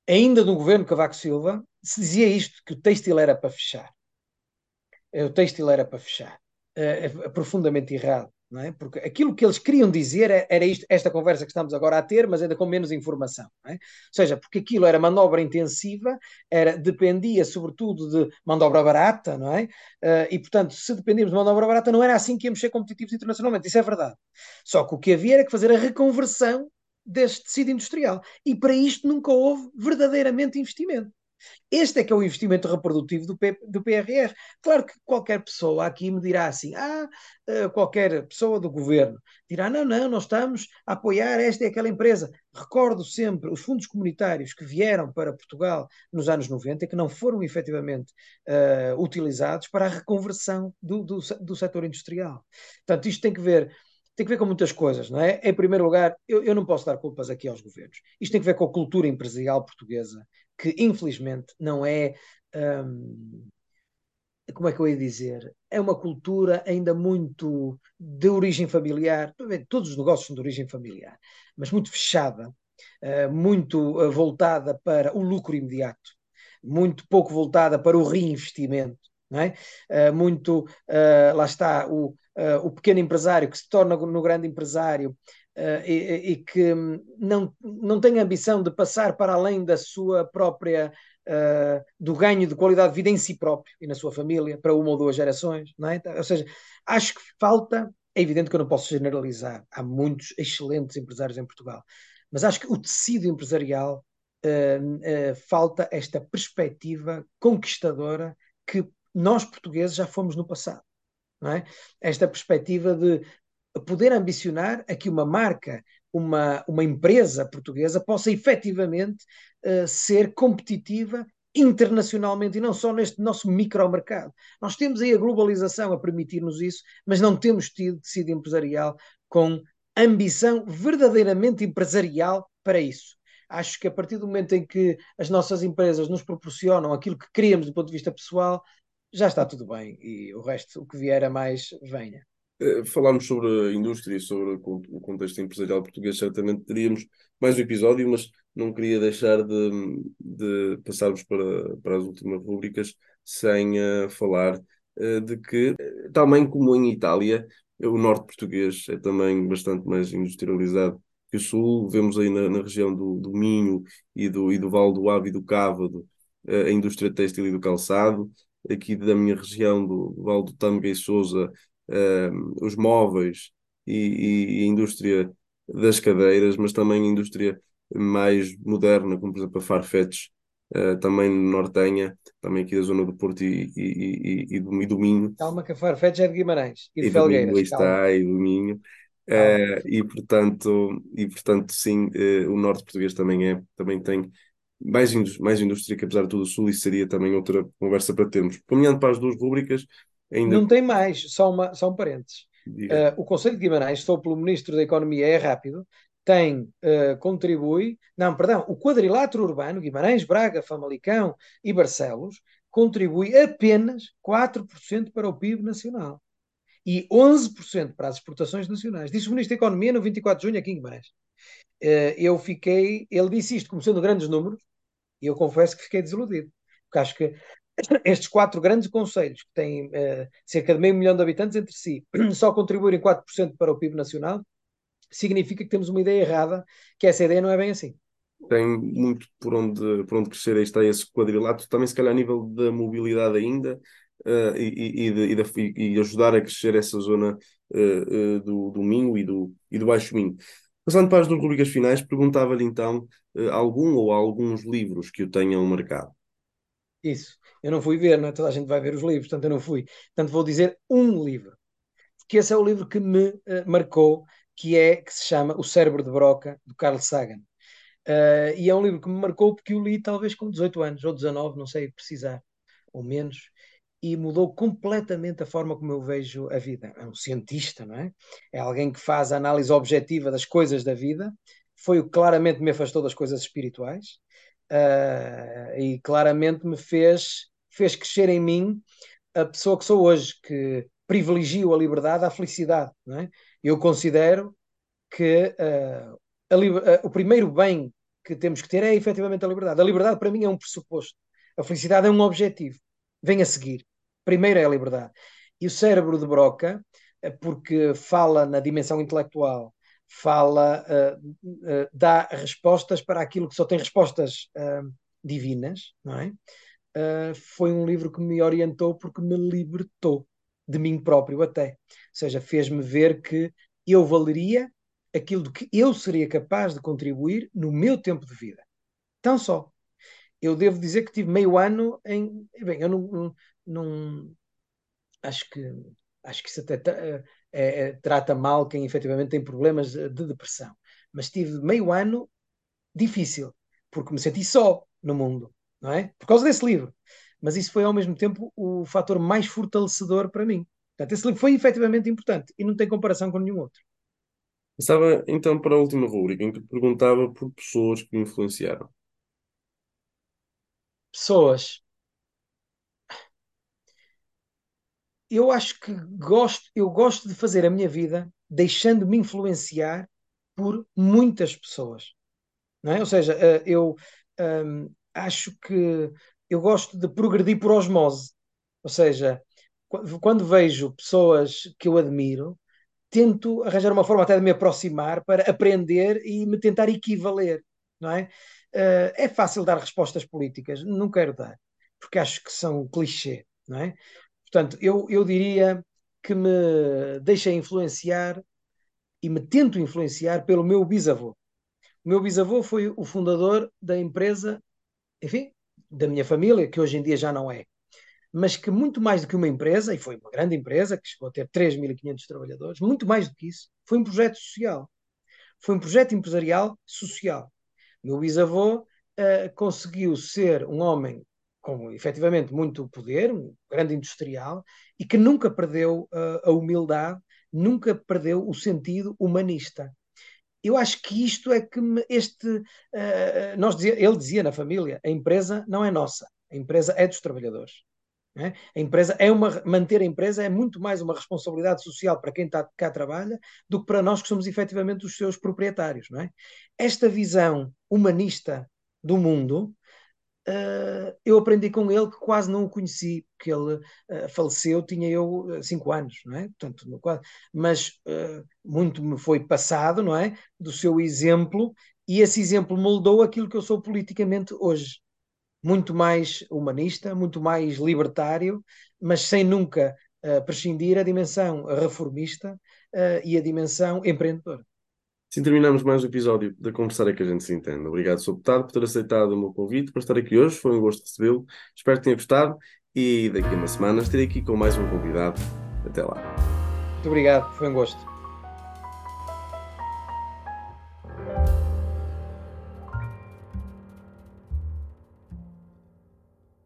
B: ainda do governo Cavaco Silva, se dizia isto: que o têxtil era para fechar. O têxtil era para fechar. É profundamente errado é? Porque aquilo que eles queriam dizer é, era isto, esta conversa que estamos agora a ter, mas ainda com menos informação, é? Ou seja, porque aquilo era manobra intensiva, era, dependia sobretudo de manobra barata, não é? Uh, e portanto, se dependíamos de manobra barata, não era assim que íamos ser competitivos internacionalmente, isso é verdade. Só que o que havia era que fazer a reconversão deste tecido industrial. E para isto nunca houve verdadeiramente investimento. Este é que é o investimento reprodutivo do, P, do PRR. Claro que qualquer pessoa aqui me dirá assim, ah, eh, qualquer pessoa do governo dirá, não, não, nós estamos a apoiar esta e aquela empresa. Recordo sempre os fundos comunitários que vieram para Portugal nos anos 90 e que não foram efetivamente uh, utilizados para a reconversão do, do, do setor industrial. Portanto, isto tem que ver tem que ver com muitas coisas, não é? Em primeiro lugar, eu, eu, não posso dar culpas aqui aos governos. Isto tem que ver com a cultura empresarial portuguesa, que infelizmente não é. Hum, como é que eu ia dizer? É uma cultura ainda muito de origem familiar. Todos os negócios são de origem familiar, mas muito fechada, uh, muito uh, voltada para o lucro imediato, muito pouco voltada para o reinvestimento. Não é? Uh, muito, lá está, o, o pequeno empresário que se torna no grande empresário Uh, e, e, que não, não tem ambição de passar para além da sua própria uh, do ganho de qualidade de vida em si próprio e na sua família, para uma ou duas gerações, não é? Ou seja, acho que falta, é evidente que eu não posso generalizar, há muitos excelentes empresários em Portugal, mas acho que o tecido empresarial uh, falta esta perspectiva conquistadora que nós portugueses já fomos no passado. É? Esta perspectiva de poder ambicionar a que uma marca, uma, uma empresa portuguesa possa efetivamente uh, ser competitiva internacionalmente e não só neste nosso micromercado. Nós temos aí a globalização a permitir-nos isso, mas não temos tido tecido empresarial com ambição verdadeiramente empresarial para isso. Acho que a partir do momento em que as nossas empresas nos proporcionam aquilo que queremos do ponto de vista pessoal, já está tudo bem e o resto, o que vier a mais, venha.
A: Eh, falámos sobre a indústria e sobre o contexto empresarial português, certamente teríamos mais um episódio, mas não queria deixar de, de passarmos para, para as últimas rubricas sem uh, falar uh, de que, também como em Itália, o norte português é também bastante mais industrializado que o sul. Vemos aí na, na região do, do, Minho e do, e do Val do Ave e do Cávado uh, a indústria têxtil e do calçado. Aqui da minha região, do, do Val do Tâmega e Sousa, uh, os móveis e, e, a indústria das cadeiras, mas também a indústria mais moderna, como por exemplo a Farfetch, uh, também Nortenha, também aqui da zona do Porto e, e, e, do, e do Minho.
B: Calma que a Farfetch é de Guimarães
A: e de e Felgueiras. Minho, está, e do Minho. Uh, e portanto e portanto sim uh, o norte português também é também tem mais, mais indústria que apesar de tudo o sul isso seria também outra conversa para termos caminhando para as duas rubricas
B: Ainda... Não tem mais, só, uma, só um parênteses. Uh, o Conselho de Guimarães, estou pelo Ministro da Economia, é rápido, tem, uh, contribui, não, perdão, o quadrilátero urbano, Guimarães, Braga, Famalicão e Barcelos, contribui apenas 4% para o PIB nacional e 11% para as exportações nacionais. Disse o Ministro da Economia no 24 de junho aqui em Guimarães. Uh, eu fiquei, ele disse isto como sendo grandes números, e eu confesso que fiquei desiludido, porque acho que estes quatro grandes conselhos, que têm uh, cerca de meio milhão de habitantes entre si, só contribuírem 4% para o PIB nacional, significa que temos uma ideia errada, que essa ideia não é bem assim.
A: Tem muito por onde, por onde crescer, aí está esse quadrilátero, também se calhar a nível da mobilidade ainda, uh, e, e, de, e, e, ajudar a crescer essa zona uh, do, do Minho e do, e do Baixo Minho. Passando para as duas rubricas finais, perguntava-lhe então algum ou alguns livros que o tenham marcado.
B: Isso. Eu não fui ver, não é? Toda a gente vai ver os livros, portanto eu não fui. Portanto vou dizer um livro. Que esse é o livro que me uh, marcou, que é que se chama O Cérebro de Broca, do Carl Sagan. Uh, e é um livro que me marcou porque eu li talvez com 18 anos, ou 19, não sei precisar, ou menos, e mudou completamente a forma como eu vejo a vida. É um cientista, não é? É alguém que faz a análise objetiva das coisas da vida, foi o que claramente me afastou das coisas espirituais uh, e claramente me fez, fez crescer em mim a pessoa que sou hoje, que privilegio a liberdade à felicidade. É? Eu considero que uh, a, uh, o primeiro bem que temos que ter é efetivamente a liberdade. A liberdade para mim é um pressuposto. A felicidade é um objetivo. Vem a seguir. Primeiro é a liberdade. E o cérebro de Broca, porque fala na dimensão intelectual, fala, uh, uh, dá respostas para aquilo que só tem respostas uh, divinas, não é? Foi um livro que me orientou porque me libertou de mim próprio até. Ou seja, fez-me ver que eu valeria aquilo de que eu seria capaz de contribuir no meu tempo de vida. Tão só. Eu devo dizer que tive meio ano em. Bem, eu não, não, não acho que acho que isso até é, é, trata mal quem efetivamente tem problemas de depressão. Mas tive meio ano difícil, porque me senti só no mundo, não é? Por causa desse livro. Mas isso foi ao mesmo tempo o fator mais fortalecedor para mim. Portanto, esse livro foi efetivamente importante e não tem comparação com nenhum outro.
A: Estava então para a última rubrica, em que perguntava por pessoas que me influenciaram.
B: Pessoas eu acho que gosto, eu gosto de fazer a minha vida deixando-me influenciar por muitas pessoas. Não é? Ou seja, eh, eu um, acho que eu gosto de progredir por osmose. Ou seja, quando vejo pessoas que eu admiro, tento arranjar uma forma até de me aproximar para aprender e me tentar equivaler, não é? Uh, é fácil dar respostas políticas, não quero dar, porque acho que são clichê, não é? Portanto, eu, eu diria que me deixei influenciar e me tento influenciar pelo meu bisavô. O meu bisavô foi o fundador da empresa, enfim, da minha família, que hoje em dia já não é, mas que muito mais do que uma empresa, e foi uma grande empresa, que chegou a ter 3.500 trabalhadores, muito mais do que isso, foi um projeto social. Foi um projeto empresarial social. Meu bisavô uh, conseguiu ser um homem com efetivamente muito poder, um grande industrial, e que nunca perdeu uh, a humildade, nunca perdeu o sentido humanista. Eu acho que isto é que este. Uh, nós dizia, ele dizia na família: a empresa não é nossa, a empresa é dos trabalhadores. É? A empresa é uma manter a empresa é muito mais uma responsabilidade social para quem está, cá trabalha do que para nós que somos efetivamente os seus proprietários, é? Esta visão humanista do mundo Uh, eu aprendi com ele que quase não o conheci, porque ele uh, faleceu, tinha eu uh, cinco anos, não é? Portanto, no, mas muito me foi passado, não é? Do seu exemplo, e esse exemplo moldou aquilo que eu sou politicamente hoje. Muito mais humanista, muito mais libertário, mas sem nunca prescindir a dimensão reformista e a dimensão empreendedora.
A: Assim terminamos mais um episódio da Conversar é que a gente se entende. Obrigado, Sr. Deputado, por ter aceitado o meu convite para estar aqui hoje. Foi um gosto recebê-lo. Espero que tenha gostado e daqui a umas semanas estarei aqui com mais um convidado. Até lá.
B: Muito obrigado, foi um gosto.